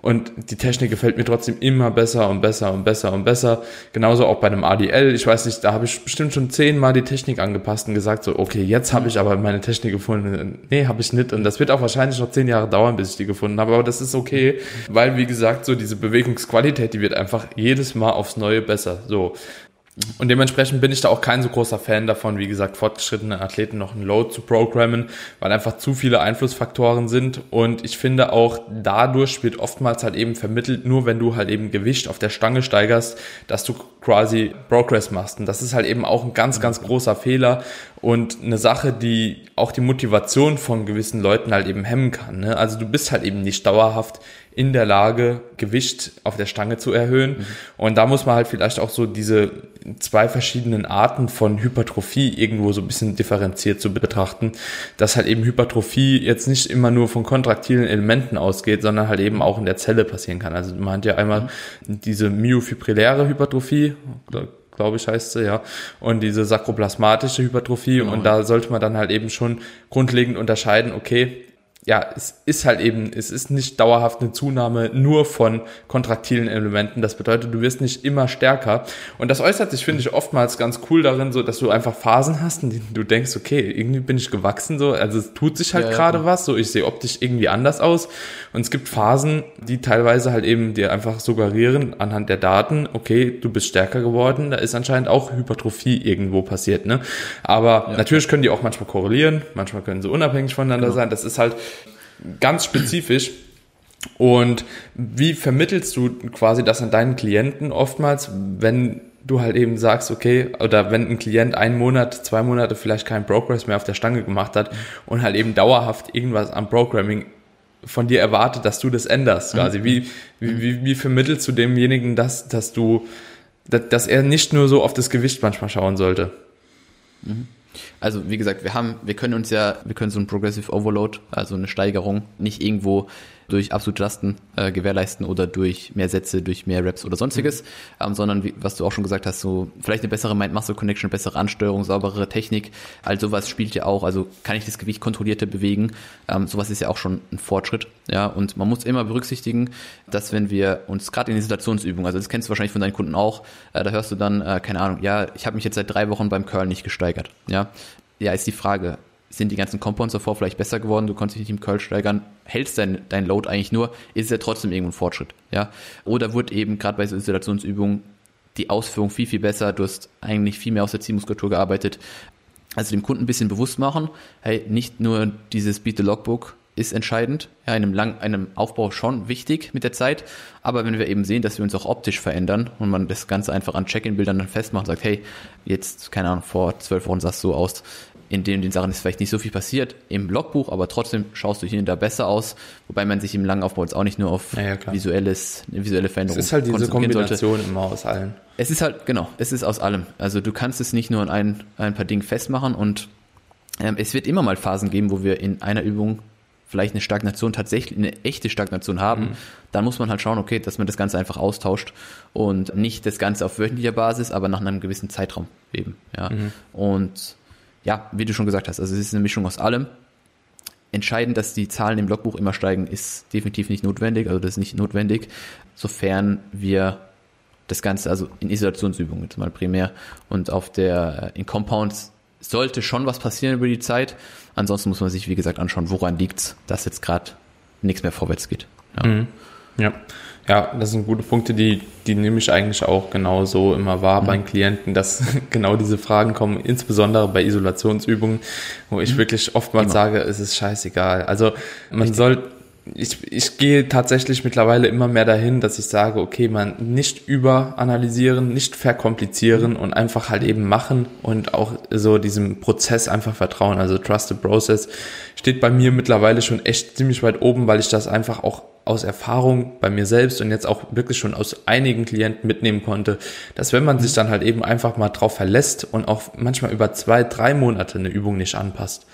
und die Technik gefällt mir trotzdem immer besser und besser und besser und besser. Genauso auch bei einem ADL. Ich weiß nicht, da habe ich bestimmt schon zehnmal die Technik angepasst und gesagt so, okay, jetzt habe ich aber meine Technik gefunden. Nee, habe ich nicht. Und das wird auch wahrscheinlich noch zehn Jahre dauern, bis ich die gefunden habe. Aber das ist okay, weil wie gesagt, so diese Bewegungsqualität, die wird einfach jedes Mal aufs Neue besser. So. Und dementsprechend bin ich da auch kein so großer Fan davon, wie gesagt, fortgeschrittene Athleten noch ein Load zu programmen, weil einfach zu viele Einflussfaktoren sind. Und ich finde auch dadurch wird oftmals halt eben vermittelt, nur wenn du halt eben Gewicht auf der Stange steigerst, dass du quasi Progress machst. Und das ist halt eben auch ein ganz, ganz großer Fehler und eine Sache, die auch die Motivation von gewissen Leuten halt eben hemmen kann. Ne? Also du bist halt eben nicht dauerhaft in der Lage, Gewicht auf der Stange zu erhöhen. Mhm. Und da muss man halt vielleicht auch so diese zwei verschiedenen Arten von Hypertrophie irgendwo so ein bisschen differenziert zu betrachten, dass halt eben Hypertrophie jetzt nicht immer nur von kontraktilen Elementen ausgeht, sondern halt eben auch in der Zelle passieren kann. Also man hat ja einmal mhm. diese myofibrilläre Hypertrophie, glaube ich heißt sie, ja, und diese sakroplasmatische Hypertrophie genau. und da sollte man dann halt eben schon grundlegend unterscheiden, okay, ja, es ist halt eben, es ist nicht dauerhaft eine Zunahme nur von kontraktilen Elementen. Das bedeutet, du wirst nicht immer stärker. Und das äußert sich, finde ich, oftmals ganz cool darin, so, dass du einfach Phasen hast, in denen du denkst, okay, irgendwie bin ich gewachsen, so. Also es tut sich halt ja, gerade ja. was, so. Ich sehe optisch irgendwie anders aus. Und es gibt Phasen, die teilweise halt eben dir einfach suggerieren, anhand der Daten, okay, du bist stärker geworden. Da ist anscheinend auch Hypertrophie irgendwo passiert, ne? Aber ja. natürlich können die auch manchmal korrelieren. Manchmal können sie unabhängig voneinander genau. sein. Das ist halt, ganz spezifisch. Und wie vermittelst du quasi das an deinen Klienten oftmals, wenn du halt eben sagst, okay, oder wenn ein Klient einen Monat, zwei Monate vielleicht keinen Progress mehr auf der Stange gemacht hat und halt eben dauerhaft irgendwas am Programming von dir erwartet, dass du das änderst, mhm. quasi. Wie, wie, wie, wie vermittelst du demjenigen das, dass du, dass er nicht nur so auf das Gewicht manchmal schauen sollte? Mhm. Also wie gesagt, wir haben, wir können uns ja, wir können so ein Progressive Overload, also eine Steigerung, nicht irgendwo durch absolute Lasten äh, gewährleisten oder durch mehr Sätze, durch mehr Raps oder sonstiges, mhm. ähm, sondern wie, was du auch schon gesagt hast, so vielleicht eine bessere Mind-Muscle-Connection, bessere Ansteuerung, sauberere Technik, all sowas spielt ja auch, also kann ich das Gewicht kontrollierter bewegen, ähm, sowas ist ja auch schon ein Fortschritt, ja, und man muss immer berücksichtigen, dass wenn wir uns gerade in Isolationsübungen, also das kennst du wahrscheinlich von deinen Kunden auch, äh, da hörst du dann, äh, keine Ahnung, ja, ich habe mich jetzt seit drei Wochen beim Curl nicht gesteigert, ja, ja, ist die Frage, sind die ganzen Compounds davor vielleicht besser geworden, du konntest dich nicht im Curl steigern, hältst dein, dein Load eigentlich nur, ist es ja trotzdem irgendwo ein Fortschritt, ja. Oder wird eben gerade bei so Isolationsübungen die Ausführung viel, viel besser, du hast eigentlich viel mehr aus der Zielmuskulatur gearbeitet. Also dem Kunden ein bisschen bewusst machen, hey, nicht nur dieses Beat the Logbook ist entscheidend, ja, einem lang, einem Aufbau schon wichtig mit der Zeit, aber wenn wir eben sehen, dass wir uns auch optisch verändern und man das Ganze einfach an Check-in-Bildern dann festmacht und sagt, hey, jetzt, keine Ahnung, vor zwölf Wochen sah es so aus, in den, den Sachen ist vielleicht nicht so viel passiert im Logbuch, aber trotzdem schaust du hier und da besser aus, wobei man sich im langen Aufbau jetzt auch nicht nur auf ja, visuelles, visuelle Veränderungen Es ist halt diese Kombination sollte. immer aus allen. Es ist halt, genau, es ist aus allem. Also du kannst es nicht nur an ein, ein paar Dingen festmachen und ähm, es wird immer mal Phasen geben, wo wir in einer Übung vielleicht eine Stagnation tatsächlich, eine echte Stagnation haben, mhm. dann muss man halt schauen, okay, dass man das Ganze einfach austauscht und nicht das Ganze auf wöchentlicher Basis, aber nach einem gewissen Zeitraum eben, ja. Mhm. Und ja, wie du schon gesagt hast, also es ist eine Mischung aus allem. Entscheidend, dass die Zahlen im Logbuch immer steigen, ist definitiv nicht notwendig, also das ist nicht notwendig, sofern wir das Ganze, also in Isolationsübungen jetzt mal primär und auf der, in Compounds sollte schon was passieren über die Zeit. Ansonsten muss man sich, wie gesagt, anschauen, woran liegt's, dass jetzt gerade nichts mehr vorwärts geht. Ja. Mhm. Ja. Ja, das sind gute Punkte, die, die nehme ich eigentlich auch genau so immer wahr mhm. bei Klienten, dass genau diese Fragen kommen, insbesondere bei Isolationsübungen, wo ich mhm. wirklich oftmals immer. sage, es ist scheißegal. Also man Richtig. soll, ich, ich gehe tatsächlich mittlerweile immer mehr dahin, dass ich sage, okay, man nicht überanalysieren, nicht verkomplizieren mhm. und einfach halt eben machen und auch so diesem Prozess einfach vertrauen. Also Trust the Process steht bei mir mittlerweile schon echt ziemlich weit oben, weil ich das einfach auch aus Erfahrung bei mir selbst und jetzt auch wirklich schon aus einigen Klienten mitnehmen konnte, dass wenn man sich dann halt eben einfach mal drauf verlässt und auch manchmal über zwei, drei Monate eine Übung nicht anpasst,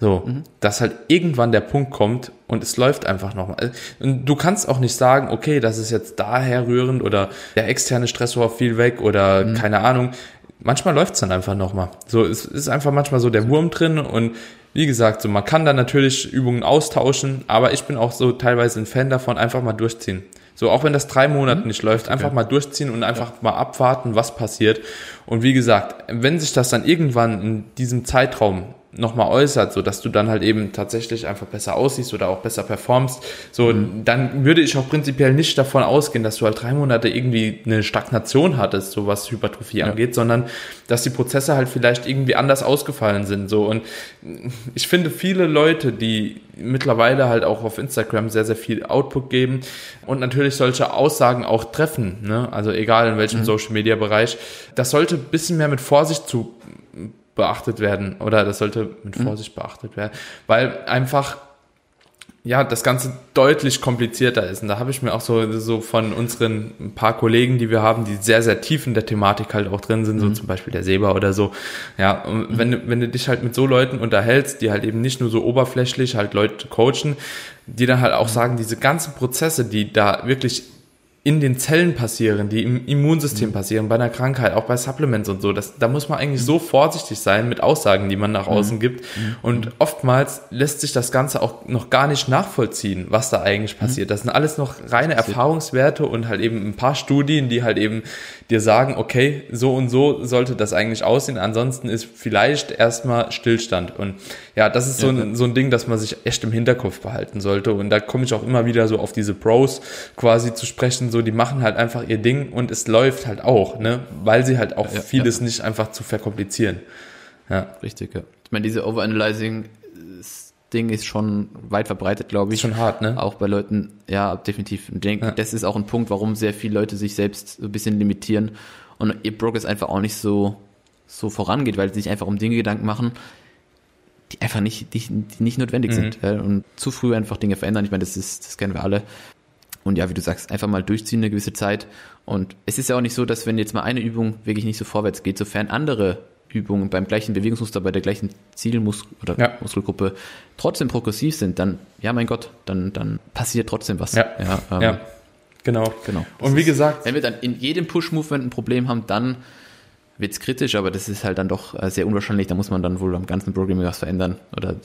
so, mhm. dass halt irgendwann der Punkt kommt und es läuft einfach nochmal. Und du kannst auch nicht sagen, okay, das ist jetzt daher rührend oder der externe Stressor fiel weg oder mhm. keine Ahnung manchmal läuft's dann einfach nochmal. So, es ist einfach manchmal so der Wurm drin und wie gesagt, so man kann da natürlich Übungen austauschen, aber ich bin auch so teilweise ein Fan davon, einfach mal durchziehen. So, auch wenn das drei Monate mhm. nicht läuft, einfach okay. mal durchziehen und einfach ja. mal abwarten, was passiert. Und wie gesagt, wenn sich das dann irgendwann in diesem Zeitraum nochmal äußert, so dass du dann halt eben tatsächlich einfach besser aussiehst oder auch besser performst, so mhm. dann würde ich auch prinzipiell nicht davon ausgehen, dass du halt drei Monate irgendwie eine Stagnation hattest, so was Hypertrophie ja. angeht, sondern dass die Prozesse halt vielleicht irgendwie anders ausgefallen sind, so und ich finde viele Leute, die mittlerweile halt auch auf Instagram sehr, sehr viel Output geben und natürlich solche Aussagen auch treffen, ne? also egal in welchem mhm. Social Media Bereich, das sollte ein bisschen mehr mit Vorsicht zu beachtet werden oder das sollte mit mhm. Vorsicht mhm. beachtet werden, weil einfach ja, das Ganze deutlich komplizierter ist. Und da habe ich mir auch so, so von unseren ein paar Kollegen, die wir haben, die sehr, sehr tief in der Thematik halt auch drin sind, mhm. so zum Beispiel der Seba oder so. Ja, und mhm. wenn, du, wenn du dich halt mit so Leuten unterhältst, die halt eben nicht nur so oberflächlich halt Leute coachen, die dann halt auch mhm. sagen, diese ganzen Prozesse, die da wirklich in den Zellen passieren, die im Immunsystem mhm. passieren, bei einer Krankheit, auch bei Supplements und so. Das, da muss man eigentlich so vorsichtig sein mit Aussagen, die man nach außen mhm. gibt. Mhm. Und oftmals lässt sich das Ganze auch noch gar nicht nachvollziehen, was da eigentlich passiert. Das sind alles noch reine Erfahrungswerte und halt eben ein paar Studien, die halt eben dir sagen, okay, so und so sollte das eigentlich aussehen. Ansonsten ist vielleicht erstmal Stillstand. Und ja, das ist so, ein, so ein Ding, das man sich echt im Hinterkopf behalten sollte. Und da komme ich auch immer wieder so auf diese Pros quasi zu sprechen, so die machen halt einfach ihr Ding und es läuft halt auch, ne? Weil sie halt auch ja, vieles ja. nicht einfach zu verkomplizieren. Ja. Richtig, ja. Ich meine, diese Overanalyzing Ding ist schon weit verbreitet, glaube ich. Ist schon hart, ne? Auch bei Leuten, ja, definitiv. Ich denke, ja. das ist auch ein Punkt, warum sehr viele Leute sich selbst so ein bisschen limitieren und ihr Progress einfach auch nicht so, so vorangeht, weil sie sich einfach um Dinge Gedanken machen, die einfach nicht, die, die nicht notwendig mhm. sind. Ja, und zu früh einfach Dinge verändern. Ich meine, das ist, das kennen wir alle. Und ja, wie du sagst, einfach mal durchziehen eine gewisse Zeit. Und es ist ja auch nicht so, dass wenn jetzt mal eine Übung wirklich nicht so vorwärts geht, sofern andere Übungen beim gleichen Bewegungsmuster, bei der gleichen Zielmuskel oder ja. Muskelgruppe trotzdem progressiv sind, dann, ja mein Gott, dann, dann passiert trotzdem was. Ja, ja, ähm, ja. genau. genau. Und wie gesagt. wenn wir dann in jedem Push-Movement ein Problem haben, dann wird es kritisch, aber das ist halt dann doch äh, sehr unwahrscheinlich. Da muss man dann wohl am ganzen Programming was verändern. Oder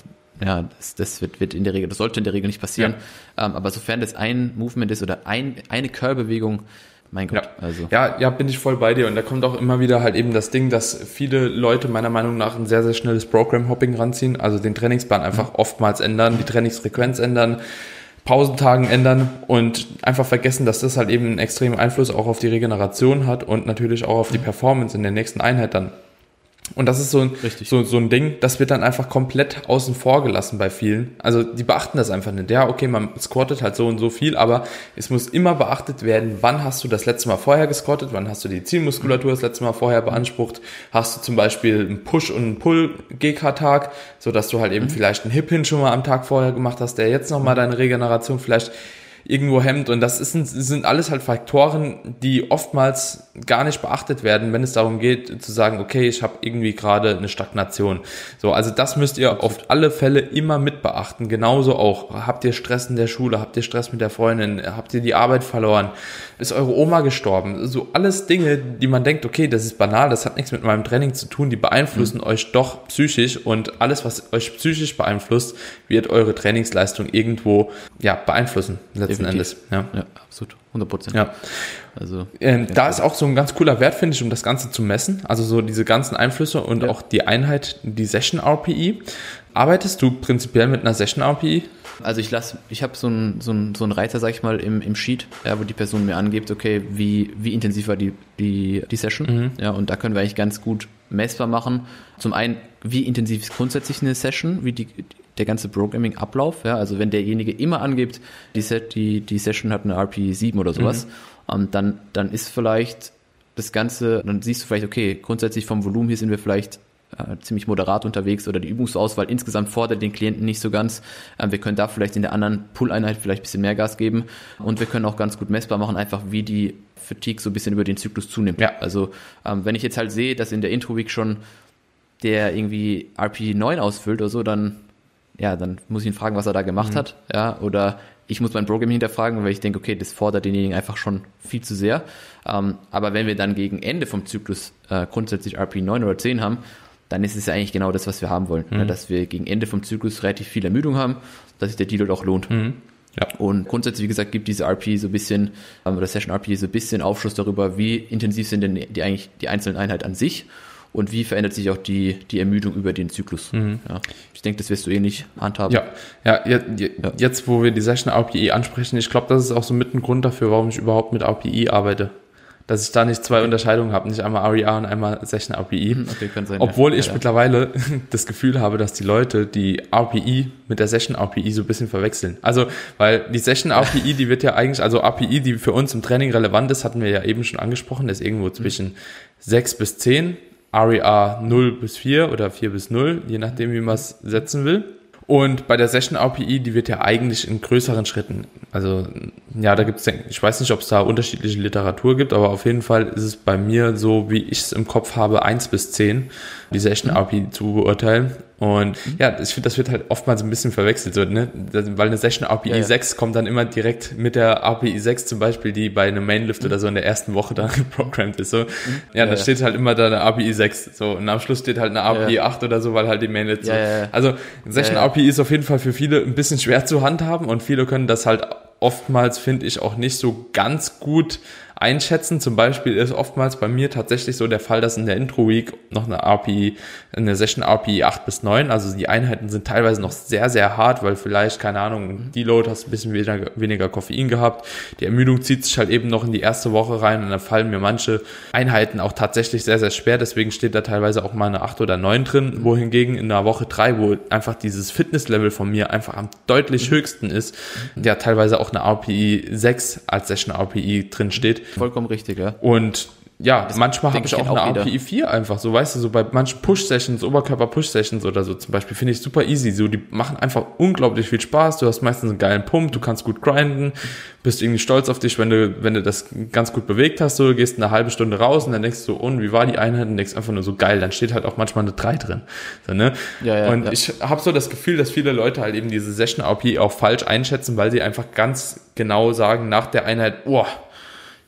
ja, das, das wird, wird in der Regel, das sollte in der Regel nicht passieren. Ja. Ähm, aber sofern das ein Movement ist oder ein, eine Curl-Bewegung, mein Gott. Ja. Also. ja, ja, bin ich voll bei dir. Und da kommt auch immer wieder halt eben das Ding, dass viele Leute meiner Meinung nach ein sehr, sehr schnelles Program-Hopping ranziehen, also den Trainingsplan einfach mhm. oftmals ändern, die Trainingsfrequenz ändern, Pausentagen ändern und einfach vergessen, dass das halt eben einen extremen Einfluss auch auf die Regeneration hat und natürlich auch auf die mhm. Performance in der nächsten Einheit dann. Und das ist so ein, so, so ein Ding, das wird dann einfach komplett außen vor gelassen bei vielen. Also die beachten das einfach nicht. Ja, okay, man squattet halt so und so viel, aber es muss immer beachtet werden, wann hast du das letzte Mal vorher gesquattet, wann hast du die Zielmuskulatur das letzte Mal vorher beansprucht, hast du zum Beispiel einen Push- und einen Pull-GK-Tag, so dass du halt eben mhm. vielleicht einen Hip-Hin schon mal am Tag vorher gemacht hast, der jetzt nochmal deine Regeneration vielleicht irgendwo hemmt. Und das ist, sind alles halt Faktoren, die oftmals gar nicht beachtet werden, wenn es darum geht zu sagen, okay, ich habe irgendwie gerade eine Stagnation. So, also das müsst ihr auf alle Fälle immer mit beachten. Genauso auch, habt ihr Stress in der Schule, habt ihr Stress mit der Freundin, habt ihr die Arbeit verloren, ist eure Oma gestorben. So alles Dinge, die man denkt, okay, das ist banal, das hat nichts mit meinem Training zu tun, die beeinflussen mhm. euch doch psychisch und alles, was euch psychisch beeinflusst, wird eure Trainingsleistung irgendwo ja, beeinflussen, letzten. Endes. Ja. ja, absolut. 100 Prozent. Ja. Also, ähm. Da ist auch so ein ganz cooler Wert, finde ich, um das Ganze zu messen. Also so diese ganzen Einflüsse und ja. auch die Einheit, die Session RPI. Arbeitest du prinzipiell mit einer Session RPI? Also ich lasse, ich habe so einen so so ein Reiter, sag ich mal, im, im Sheet, ja, wo die Person mir angibt, okay, wie, wie intensiv war die, die, die Session. Mhm. Ja, und da können wir eigentlich ganz gut messbar machen. Zum einen, wie intensiv ist grundsätzlich eine Session, wie die, der ganze Programming-Ablauf. Ja, also wenn derjenige immer angibt, die, Set, die, die Session hat eine RP 7 oder sowas, mhm. ähm, dann, dann ist vielleicht das Ganze, dann siehst du vielleicht, okay, grundsätzlich vom Volumen hier sind wir vielleicht äh, ziemlich moderat unterwegs oder die Übungsauswahl insgesamt fordert den Klienten nicht so ganz. Ähm, wir können da vielleicht in der anderen Pull-Einheit vielleicht ein bisschen mehr Gas geben und wir können auch ganz gut messbar machen, einfach wie die Fatigue so ein bisschen über den Zyklus zunimmt. Ja. Also ähm, wenn ich jetzt halt sehe, dass in der Intro-Week schon der irgendwie RP 9 ausfüllt oder so, dann ja, dann muss ich ihn fragen, was er da gemacht mhm. hat, ja, oder ich muss mein Programm hinterfragen, weil ich denke, okay, das fordert denjenigen einfach schon viel zu sehr. Ähm, aber wenn wir dann gegen Ende vom Zyklus äh, grundsätzlich RP 9 oder 10 haben, dann ist es ja eigentlich genau das, was wir haben wollen. Mhm. Ja, dass wir gegen Ende vom Zyklus relativ viel Ermüdung haben, dass sich der Deload auch lohnt. Mhm. Ja. Und grundsätzlich, wie gesagt, gibt diese RP so ein bisschen, ähm, oder Session RP so ein bisschen Aufschluss darüber, wie intensiv sind denn die eigentlich die einzelnen Einheiten an sich und wie verändert sich auch die, die Ermüdung über den Zyklus. Mhm. Ja. Ich denke, das wirst du eh nicht handhaben. Ja, ja, jetzt, jetzt wo wir die Session RPE ansprechen, ich glaube, das ist auch so mit ein Grund dafür, warum ich überhaupt mit RPE arbeite. Dass ich da nicht zwei Unterscheidungen habe, nicht einmal REA und einmal Session RPE. Mhm, okay, kann sein, Obwohl ja. ich ja, mittlerweile das Gefühl habe, dass die Leute die RPE mit der Session RPE so ein bisschen verwechseln. Also, weil die Session RPE, die wird ja eigentlich, also RPE, die für uns im Training relevant ist, hatten wir ja eben schon angesprochen, ist irgendwo zwischen mhm. 6 bis 10 REA 0 bis 4 oder 4 bis 0, je nachdem, wie man es setzen will. Und bei der Session RPI, die wird ja eigentlich in größeren Schritten, also ja, da gibt es, ich weiß nicht, ob es da unterschiedliche Literatur gibt, aber auf jeden Fall ist es bei mir so, wie ich es im Kopf habe, 1 bis 10, die Session RPI zu beurteilen. Und mhm. ja, ich finde, das wird halt oftmals ein bisschen verwechselt, so, ne? weil eine Session API ja, ja. 6 kommt dann immer direkt mit der API 6 zum Beispiel, die bei einem Mainlift mhm. oder so in der ersten Woche dann geprogrammt ist. So. Mhm. Ja, ja, da steht halt immer da eine API 6 so und am Schluss steht halt eine API 8 oder so, weil halt die Mainlift so. Also Session API ist auf jeden Fall für viele ein bisschen schwer zu handhaben und viele können das halt oftmals, finde ich, auch nicht so ganz gut einschätzen. Zum Beispiel ist oftmals bei mir tatsächlich so der Fall, dass in der Intro-Week noch eine API, eine Session API 8 bis 9, also die Einheiten sind teilweise noch sehr, sehr hart, weil vielleicht, keine Ahnung, Deload hast ein bisschen weniger, weniger Koffein gehabt. Die Ermüdung zieht sich halt eben noch in die erste Woche rein und dann fallen mir manche Einheiten auch tatsächlich sehr, sehr schwer. Deswegen steht da teilweise auch mal eine 8 oder 9 drin, wohingegen in der Woche 3, wo einfach dieses Fitnesslevel von mir einfach am deutlich höchsten ist, ja teilweise auch eine API 6 als Session API drin steht. Vollkommen richtig, ja. Und ja, das manchmal habe ich auch eine auch API 4 einfach, so weißt du, so bei manchen Push-Sessions, Oberkörper-Push-Sessions oder so zum Beispiel, finde ich super easy. So, die machen einfach unglaublich viel Spaß. Du hast meistens einen geilen Pump, du kannst gut grinden, bist irgendwie stolz auf dich, wenn du, wenn du das ganz gut bewegt hast, so, gehst eine halbe Stunde raus und dann denkst du, und wie war die Einheit? Und denkst einfach nur so geil, dann steht halt auch manchmal eine 3 drin. So, ne? Ja, ja, und ja. ich habe so das Gefühl, dass viele Leute halt eben diese Session API auch falsch einschätzen, weil sie einfach ganz genau sagen nach der Einheit, boah,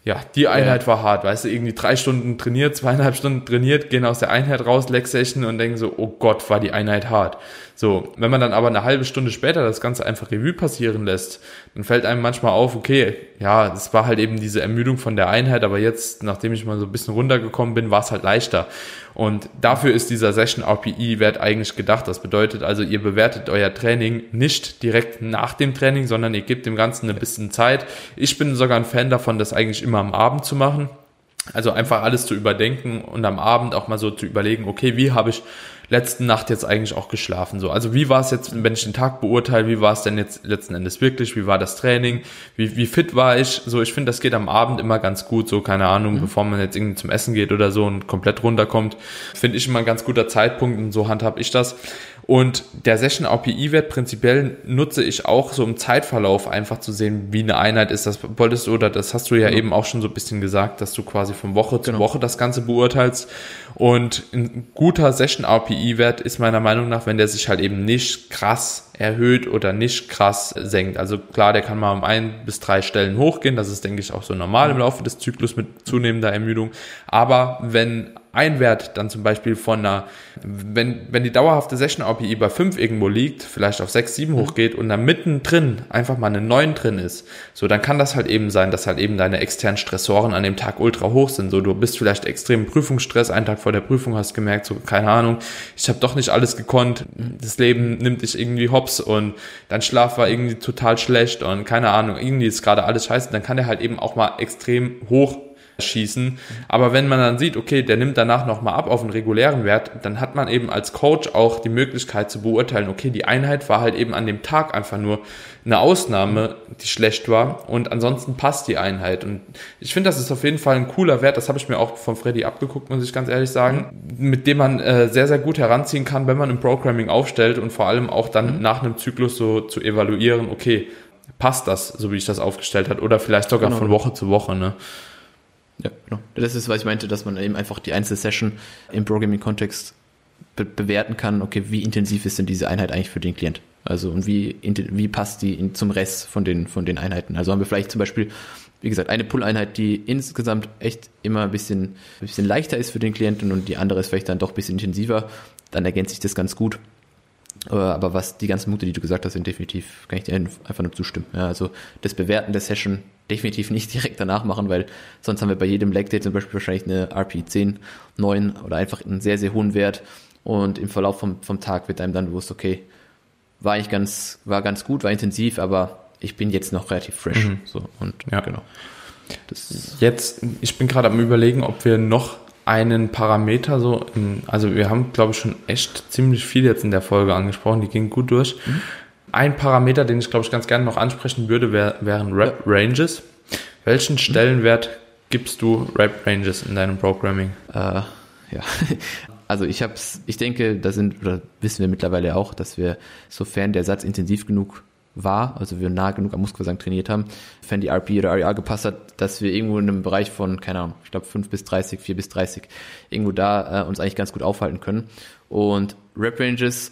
ja, die Einheit ja. war hart, weißt du, irgendwie drei Stunden trainiert, zweieinhalb Stunden trainiert, gehen aus der Einheit raus, Leg Session und denken so, oh Gott, war die Einheit hart. So, wenn man dann aber eine halbe Stunde später das Ganze einfach Revue passieren lässt, dann fällt einem manchmal auf, okay, ja, es war halt eben diese Ermüdung von der Einheit, aber jetzt, nachdem ich mal so ein bisschen runtergekommen bin, war es halt leichter. Und dafür ist dieser Session RPE-Wert eigentlich gedacht. Das bedeutet also, ihr bewertet euer Training nicht direkt nach dem Training, sondern ihr gebt dem Ganzen ein bisschen Zeit. Ich bin sogar ein Fan davon, das eigentlich immer am Abend zu machen. Also einfach alles zu überdenken und am Abend auch mal so zu überlegen, okay, wie habe ich letzten Nacht jetzt eigentlich auch geschlafen? So, also wie war es jetzt, wenn ich den Tag beurteile, wie war es denn jetzt letzten Endes wirklich? Wie war das Training? Wie, wie fit war ich? So, ich finde, das geht am Abend immer ganz gut, so, keine Ahnung, mhm. bevor man jetzt irgendwie zum Essen geht oder so und komplett runterkommt, finde ich immer ein ganz guter Zeitpunkt und so handhab ich das. Und der Session API-Wert prinzipiell nutze ich auch so im Zeitverlauf einfach zu sehen, wie eine Einheit ist. Das wolltest du oder das hast du ja genau. eben auch schon so ein bisschen gesagt, dass du quasi von Woche zu genau. Woche das Ganze beurteilst. Und ein guter Session API-Wert ist meiner Meinung nach, wenn der sich halt eben nicht krass erhöht oder nicht krass senkt. Also klar, der kann mal um ein bis drei Stellen hochgehen. Das ist, denke ich, auch so normal im Laufe des Zyklus mit zunehmender Ermüdung. Aber wenn ein Wert dann zum Beispiel von einer, wenn, wenn die dauerhafte Session API bei 5 irgendwo liegt, vielleicht auf 6, 7 mhm. hochgeht und dann mittendrin einfach mal eine 9 drin ist, so dann kann das halt eben sein, dass halt eben deine externen Stressoren an dem Tag ultra hoch sind. So, du bist vielleicht extrem Prüfungsstress, einen Tag vor der Prüfung hast gemerkt, so, keine Ahnung, ich habe doch nicht alles gekonnt, das Leben nimmt dich irgendwie hops und dein Schlaf war irgendwie total schlecht und keine Ahnung, irgendwie ist gerade alles scheiße, dann kann der halt eben auch mal extrem hoch schießen. Aber wenn man dann sieht, okay, der nimmt danach nochmal ab auf einen regulären Wert, dann hat man eben als Coach auch die Möglichkeit zu beurteilen, okay, die Einheit war halt eben an dem Tag einfach nur eine Ausnahme, die schlecht war und ansonsten passt die Einheit. Und ich finde, das ist auf jeden Fall ein cooler Wert, das habe ich mir auch von Freddy abgeguckt, muss ich ganz ehrlich sagen, mit dem man äh, sehr, sehr gut heranziehen kann, wenn man im Programming aufstellt und vor allem auch dann mhm. nach einem Zyklus so zu evaluieren, okay, passt das, so wie ich das aufgestellt hat, oder vielleicht sogar genau. von Woche zu Woche, ne? Ja, genau. Das ist, was ich meinte, dass man eben einfach die einzelne Session im Programming-Kontext be bewerten kann, okay, wie intensiv ist denn diese Einheit eigentlich für den Klient? Also und wie, wie passt die in, zum Rest von den, von den Einheiten? Also haben wir vielleicht zum Beispiel, wie gesagt, eine Pull-Einheit, die insgesamt echt immer ein bisschen, ein bisschen leichter ist für den Klienten und die andere ist vielleicht dann doch ein bisschen intensiver, dann ergänzt sich das ganz gut. Äh, aber was die ganzen Punkte, die du gesagt hast, sind definitiv, kann ich dir einfach nur zustimmen. Ja, also das Bewerten der Session definitiv nicht direkt danach machen, weil sonst haben wir bei jedem Leg Day zum Beispiel wahrscheinlich eine RP 10, 9 oder einfach einen sehr, sehr hohen Wert und im Verlauf vom, vom Tag wird einem dann bewusst, okay, war eigentlich ganz, war ganz gut, war intensiv, aber ich bin jetzt noch relativ fresh. Mhm. So, und ja. genau. Das jetzt, ich bin gerade am überlegen, ob wir noch einen Parameter so, in, also wir haben, glaube ich, schon echt ziemlich viel jetzt in der Folge angesprochen, die gingen gut durch. Mhm. Ein Parameter, den ich, glaube ich, ganz gerne noch ansprechen würde, wär, wären Rap Ranges. Welchen mhm. Stellenwert gibst du Rap Ranges in deinem Programming? Äh, ja, also ich hab's, ich denke, da sind, oder wissen wir mittlerweile auch, dass wir, sofern der Satz intensiv genug war, also wir nah genug am Muskelversagen trainiert haben, wenn die RP oder RER gepasst hat, dass wir irgendwo in einem Bereich von, keine Ahnung, ich glaube 5 bis 30, 4 bis 30, irgendwo da äh, uns eigentlich ganz gut aufhalten können. Und Rep Ranges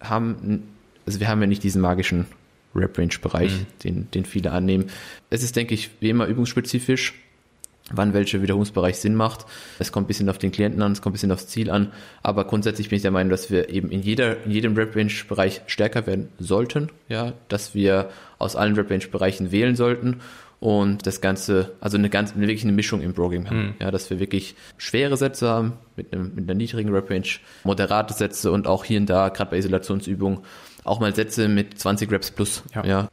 haben, also wir haben ja nicht diesen magischen Rep Range Bereich, mhm. den, den viele annehmen. Es ist, denke ich, wie immer übungsspezifisch wann welcher Wiederholungsbereich Sinn macht. Es kommt ein bisschen auf den Klienten an, es kommt ein bisschen aufs Ziel an, aber grundsätzlich bin ich der Meinung, dass wir eben in jeder, in jedem Rep-Range-Bereich stärker werden sollten, ja, dass wir aus allen Rep-Range-Bereichen wählen sollten und das Ganze, also eine ganz, eine, wirklich eine Mischung im Programming haben, mhm. ja, dass wir wirklich schwere Sätze haben mit, einem, mit einer niedrigen Rep-Range, moderate Sätze und auch hier und da, gerade bei Isolationsübungen, auch mal Sätze mit 20 Reps plus, ja. ja.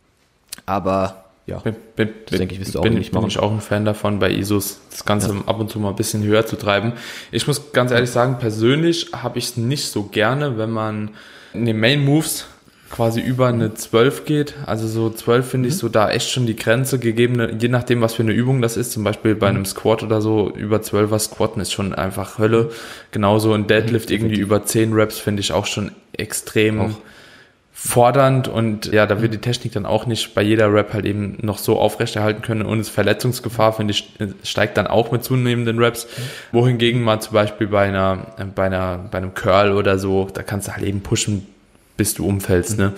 Aber ja, bin, bin, das denke ich, wirst du auch bin, nicht machen. Bin ich auch ein Fan davon, bei ISOs das Ganze ja. ab und zu mal ein bisschen höher zu treiben. Ich muss ganz ehrlich sagen, persönlich habe ich es nicht so gerne, wenn man in den Main Moves quasi über eine 12 geht. Also so 12 finde mhm. ich so da echt schon die Grenze gegeben, je nachdem, was für eine Übung das ist. Zum Beispiel bei mhm. einem Squat oder so, über 12er Squatten ist schon einfach Hölle. Genauso ein Deadlift mhm, irgendwie über 10 Reps finde ich auch schon extrem auch fordernd und ja, da wird die Technik dann auch nicht bei jeder Rap halt eben noch so aufrechterhalten können und das Verletzungsgefahr, finde ich, steigt dann auch mit zunehmenden Raps. Wohingegen mal zum Beispiel bei einer, bei einer, bei einem Curl oder so, da kannst du halt eben pushen, bis du umfällst, ne?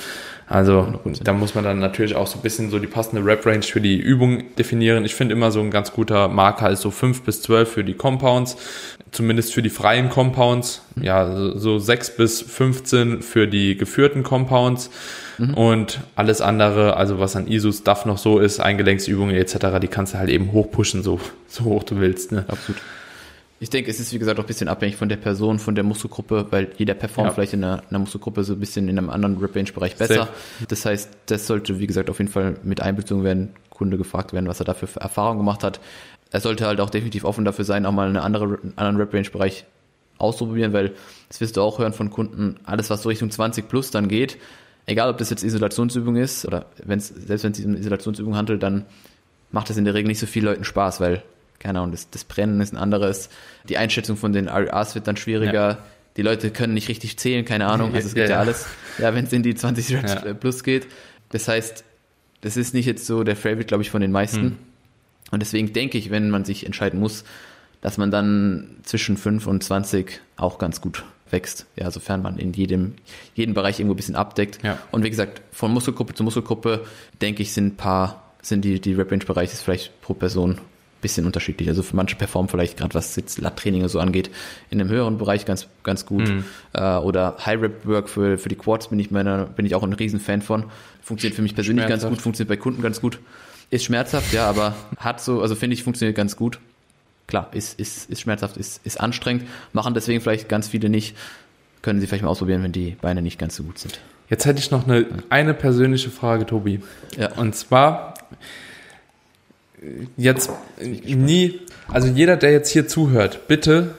Also da muss man dann natürlich auch so ein bisschen so die passende Rap-Range für die Übung definieren. Ich finde immer so ein ganz guter Marker ist so 5 bis 12 für die Compounds, zumindest für die freien Compounds. Ja, so 6 bis 15 für die geführten Compounds. Mhm. Und alles andere, also was an ISO-Stuff noch so ist, Eingelenksübungen etc., die kannst du halt eben hochpushen, so, so hoch du willst. Ne? Absolut. Ich denke, es ist wie gesagt auch ein bisschen abhängig von der Person, von der Muskelgruppe, weil jeder performt ja. vielleicht in einer, in einer, Muskelgruppe so ein bisschen in einem anderen Rip-Range-Bereich besser. Safe. Das heißt, das sollte, wie gesagt, auf jeden Fall mit einbezogen werden, Kunde gefragt werden, was er dafür für Erfahrungen gemacht hat. Er sollte halt auch definitiv offen dafür sein, auch mal eine andere, einen anderen Rip-Range-Bereich auszuprobieren, weil das wirst du auch hören von Kunden, alles was so Richtung 20 plus dann geht, egal ob das jetzt Isolationsübung ist oder wenn's, selbst wenn es um Isolationsübung handelt, dann macht das in der Regel nicht so vielen Leuten Spaß, weil keine Ahnung, das, das Brennen ist ein anderes. Die Einschätzung von den RAs wird dann schwieriger. Ja. Die Leute können nicht richtig zählen, keine Ahnung. Also es gibt ja, ja alles. Ja, wenn es in die 20 Reps ja. plus geht. Das heißt, das ist nicht jetzt so der Favorite, glaube ich, von den meisten. Hm. Und deswegen denke ich, wenn man sich entscheiden muss, dass man dann zwischen 5 und 20 auch ganz gut wächst. Ja, sofern man in jedem, jedem Bereich irgendwo ein bisschen abdeckt. Ja. Und wie gesagt, von Muskelgruppe zu Muskelgruppe, denke ich, sind ein paar, sind die, die Rep-Range-Bereiche vielleicht pro Person bisschen unterschiedlich. Also für manche performen vielleicht gerade was jetzt Lat-Training so angeht, in einem höheren Bereich ganz, ganz gut. Mhm. Äh, oder High-Rep-Work für, für die Quads bin ich meiner, bin ich auch ein Riesenfan von. Funktioniert für mich persönlich ganz gut, funktioniert bei Kunden ganz gut. Ist schmerzhaft, ja, aber hat so, also finde ich, funktioniert ganz gut. Klar, ist, ist, ist schmerzhaft, ist, ist anstrengend, machen deswegen vielleicht ganz viele nicht. Können sie vielleicht mal ausprobieren, wenn die Beine nicht ganz so gut sind. Jetzt hätte ich noch eine, eine persönliche Frage, Tobi. Ja. Und zwar, jetzt nie, also jeder, der jetzt hier zuhört, bitte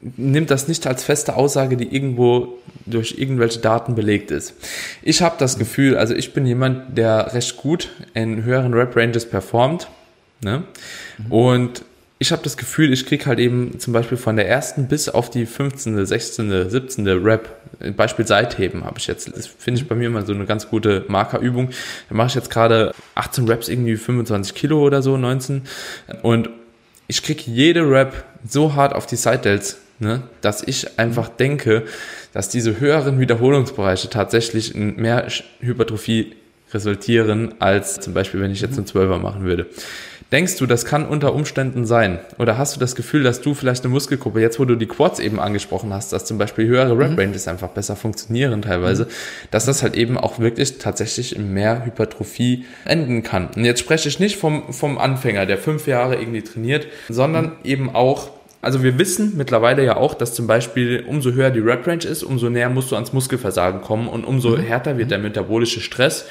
nimmt das nicht als feste Aussage, die irgendwo durch irgendwelche Daten belegt ist. Ich habe das Gefühl, also ich bin jemand, der recht gut in höheren Rap-Ranges performt. Ne? Mhm. Und ich habe das Gefühl, ich kriege halt eben zum Beispiel von der ersten bis auf die 15., 16., 17. Rap, Beispiel Seitheben habe ich jetzt, das finde ich bei mir immer so eine ganz gute Markerübung. Da mache ich jetzt gerade 18 Raps irgendwie 25 Kilo oder so, 19 und ich kriege jede Rap so hart auf die Side Delts ne, dass ich einfach denke, dass diese höheren Wiederholungsbereiche tatsächlich in mehr Hypertrophie resultieren, als zum Beispiel, wenn ich jetzt einen Zwölfer machen würde. Denkst du, das kann unter Umständen sein? Oder hast du das Gefühl, dass du vielleicht eine Muskelgruppe, jetzt wo du die Quads eben angesprochen hast, dass zum Beispiel höhere Rep Ranges mhm. einfach besser funktionieren teilweise, mhm. dass das halt eben auch wirklich tatsächlich in mehr Hypertrophie enden kann? Und jetzt spreche ich nicht vom, vom Anfänger, der fünf Jahre irgendwie trainiert, sondern mhm. eben auch also wir wissen mittlerweile ja auch, dass zum Beispiel umso höher die Rep Range ist, umso näher musst du ans Muskelversagen kommen und umso mhm. härter wird der metabolische Stress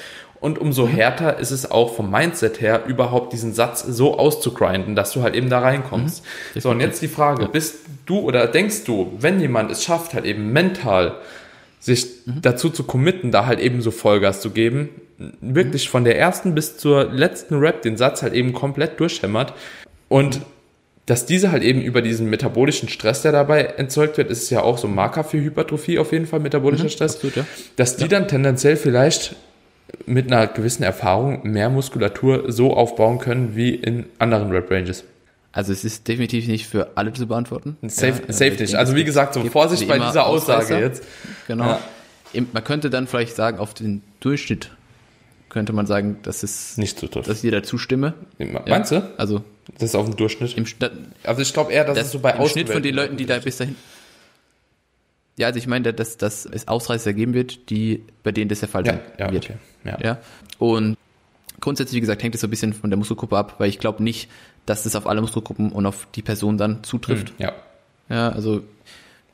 und umso härter ist es auch vom Mindset her, überhaupt diesen Satz so auszugrinden, dass du halt eben da reinkommst. Mhm. So, und jetzt die Frage, bist du oder denkst du, wenn jemand es schafft, halt eben mental sich mhm. dazu zu committen, da halt eben so Vollgas zu geben, wirklich von der ersten bis zur letzten Rap den Satz halt eben komplett durchhämmert und dass diese halt eben über diesen metabolischen Stress, der dabei erzeugt wird, ist ja auch so ein Marker für Hypertrophie auf jeden Fall, metabolischer mhm, Stress, absolut, ja. dass die ja. dann tendenziell vielleicht mit einer gewissen Erfahrung mehr Muskulatur so aufbauen können wie in anderen Rep Ranges. Also es ist definitiv nicht für alle zu beantworten. Safe, ja, safe nicht. Also wie gesagt, so Vorsicht bei dieser Aussage Ausreißer. jetzt. Genau. Ja. Man könnte dann vielleicht sagen, auf den Durchschnitt könnte man sagen, dass es nicht so dass jeder zustimme. Meinst ja? du? Also das ist auf dem Durchschnitt. Im also ich glaube eher, dass das es so bei Im Schnitt von den Leuten, die da bis dahin ja, also ich meine, dass, dass es Ausreißer geben wird, die, bei denen das der Fall sein ja, ja, wird. Okay. Ja. ja. Und grundsätzlich, wie gesagt, hängt es so ein bisschen von der Muskelgruppe ab, weil ich glaube nicht, dass das auf alle Muskelgruppen und auf die Person dann zutrifft. Hm, ja. Ja, also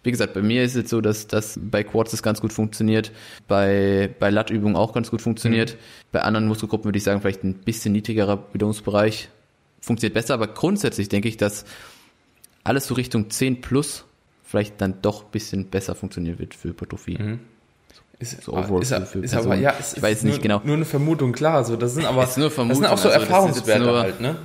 wie gesagt, bei mir ist es so, dass das bei Quads das ganz gut funktioniert, bei, bei Lattübungen auch ganz gut funktioniert. Mhm. Bei anderen Muskelgruppen würde ich sagen, vielleicht ein bisschen niedrigerer Wiederholungsbereich funktioniert besser, aber grundsätzlich denke ich, dass alles so Richtung 10 plus vielleicht dann doch ein bisschen besser funktionieren wird für Hypertrophie. Mhm. Ist, so overall ist, für, ist aber, ja, es ich weiß nicht nur, genau. Nur eine Vermutung, klar. So, das sind aber ist das sind auch so also, Erfahrungswerte nur, halt, ne?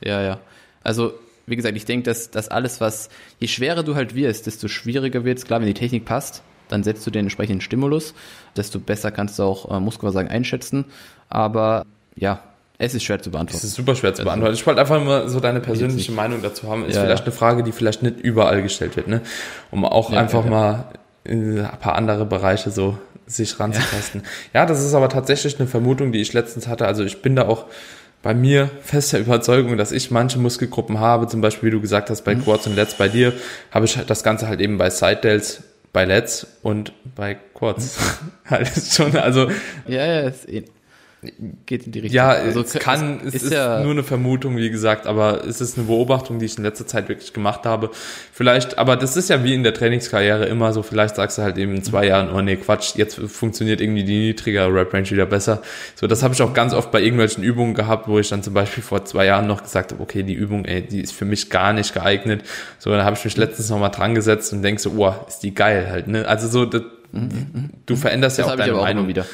Ja, ja. Also, wie gesagt, ich denke, dass, dass alles, was, je schwerer du halt wirst, desto schwieriger wird es. Klar, wenn die Technik passt, dann setzt du den entsprechenden Stimulus, desto besser kannst du auch äh, Muskelversagen einschätzen. Aber ja, es ist schwer zu beantworten. Es ist super schwer zu also, beantworten. Ich wollte einfach nur so deine persönliche Meinung dazu haben. Ist ja, vielleicht ja. eine Frage, die vielleicht nicht überall gestellt wird, ne? Um auch ja, einfach mal in ein paar andere Bereiche so sich ranzutasten. Ja. das ist aber tatsächlich eine Vermutung, die ich letztens hatte. Also ich bin da auch bei mir fester Überzeugung, dass ich manche Muskelgruppen habe, zum Beispiel, wie du gesagt hast, bei mhm. Quads und Lets, bei dir habe ich das Ganze halt eben bei Side Delts, bei Lets und bei Quads. Halt schon, also. Ja, ja, ist eh geht in die Richtung. Ja, also es kann, es ist, ist ja nur eine Vermutung, wie gesagt, aber es ist eine Beobachtung, die ich in letzter Zeit wirklich gemacht habe. Vielleicht, aber das ist ja wie in der Trainingskarriere immer so, vielleicht sagst du halt eben in zwei Jahren, oh nee, Quatsch, jetzt funktioniert irgendwie die niedrigere Rep Range wieder besser. So, das habe ich auch ganz oft bei irgendwelchen Übungen gehabt, wo ich dann zum Beispiel vor zwei Jahren noch gesagt habe, okay, die Übung, ey, die ist für mich gar nicht geeignet. So, dann habe ich mich letztens nochmal dran gesetzt und denk so, oh, ist die geil halt, ne? Also so, das, mhm, mhm. du veränderst das ja auch deine Meinung. wieder.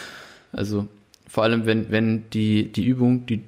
Also, vor allem, wenn, wenn die, die Übung, die,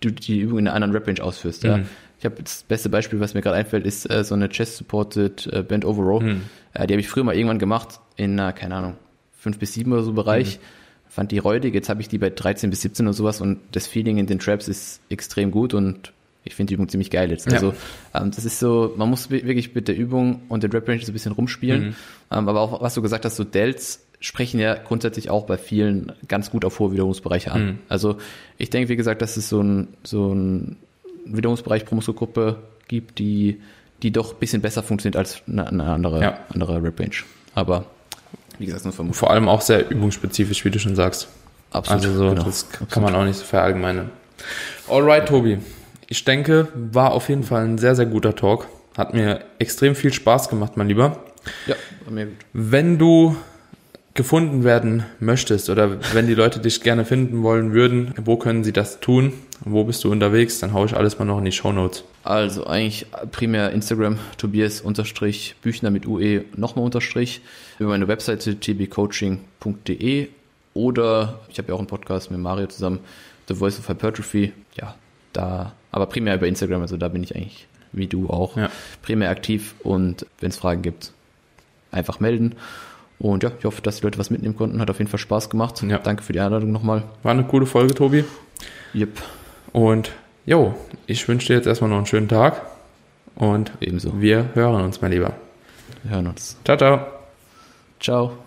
du die Übung in einer anderen Rep-Range ausführst. Mhm. Ja. Ich habe das beste Beispiel, was mir gerade einfällt, ist äh, so eine Chest-Supported äh, Bend Over Row. Mhm. Äh, die habe ich früher mal irgendwann gemacht in einer, keine Ahnung, 5 bis 7 oder so Bereich. Mhm. Fand die räudig. Jetzt habe ich die bei 13 bis 17 oder sowas und das Feeling in den Traps ist extrem gut und ich finde die Übung ziemlich geil jetzt. Also ja. ähm, das ist so, man muss wirklich mit der Übung und der Rep Range so ein bisschen rumspielen. Mhm. Ähm, aber auch was du gesagt hast, so Delts sprechen ja grundsätzlich auch bei vielen ganz gut auf hohe Wiederholungsbereiche an. Mhm. Also ich denke, wie gesagt, dass es so ein, so ein Wiederholungsbereich pro Muskelgruppe gibt, die, die doch ein bisschen besser funktioniert als eine, eine andere, ja. andere Rep-Range. Aber wie gesagt, nur. Vor allem auch sehr übungsspezifisch, wie du schon sagst. Absolut. Also so, genau. das kann Absolut. man auch nicht so verallgemeinern. Alright, Tobi. Ich denke, war auf jeden Fall ein sehr, sehr guter Talk. Hat mir extrem viel Spaß gemacht, mein Lieber. Ja, war mir gut. Wenn du gefunden werden möchtest oder wenn die Leute dich gerne finden wollen würden, wo können sie das tun? Wo bist du unterwegs? Dann haue ich alles mal noch in die Show Notes. Also eigentlich primär Instagram, Tobias unterstrich Büchner mit UE nochmal unterstrich, über meine Webseite tbcoaching.de oder ich habe ja auch einen Podcast mit Mario zusammen, The Voice of Hypertrophy. Ja, da, aber primär über Instagram, also da bin ich eigentlich wie du auch ja. primär aktiv und wenn es Fragen gibt, einfach melden. Und ja, ich hoffe, dass die Leute was mitnehmen konnten. Hat auf jeden Fall Spaß gemacht. Ja. Danke für die Einladung nochmal. War eine coole Folge, Tobi. Yep. Und jo, ich wünsche dir jetzt erstmal noch einen schönen Tag. Und ebenso. Wir hören uns, mein Lieber. Wir hören uns. Ciao, ciao. Ciao.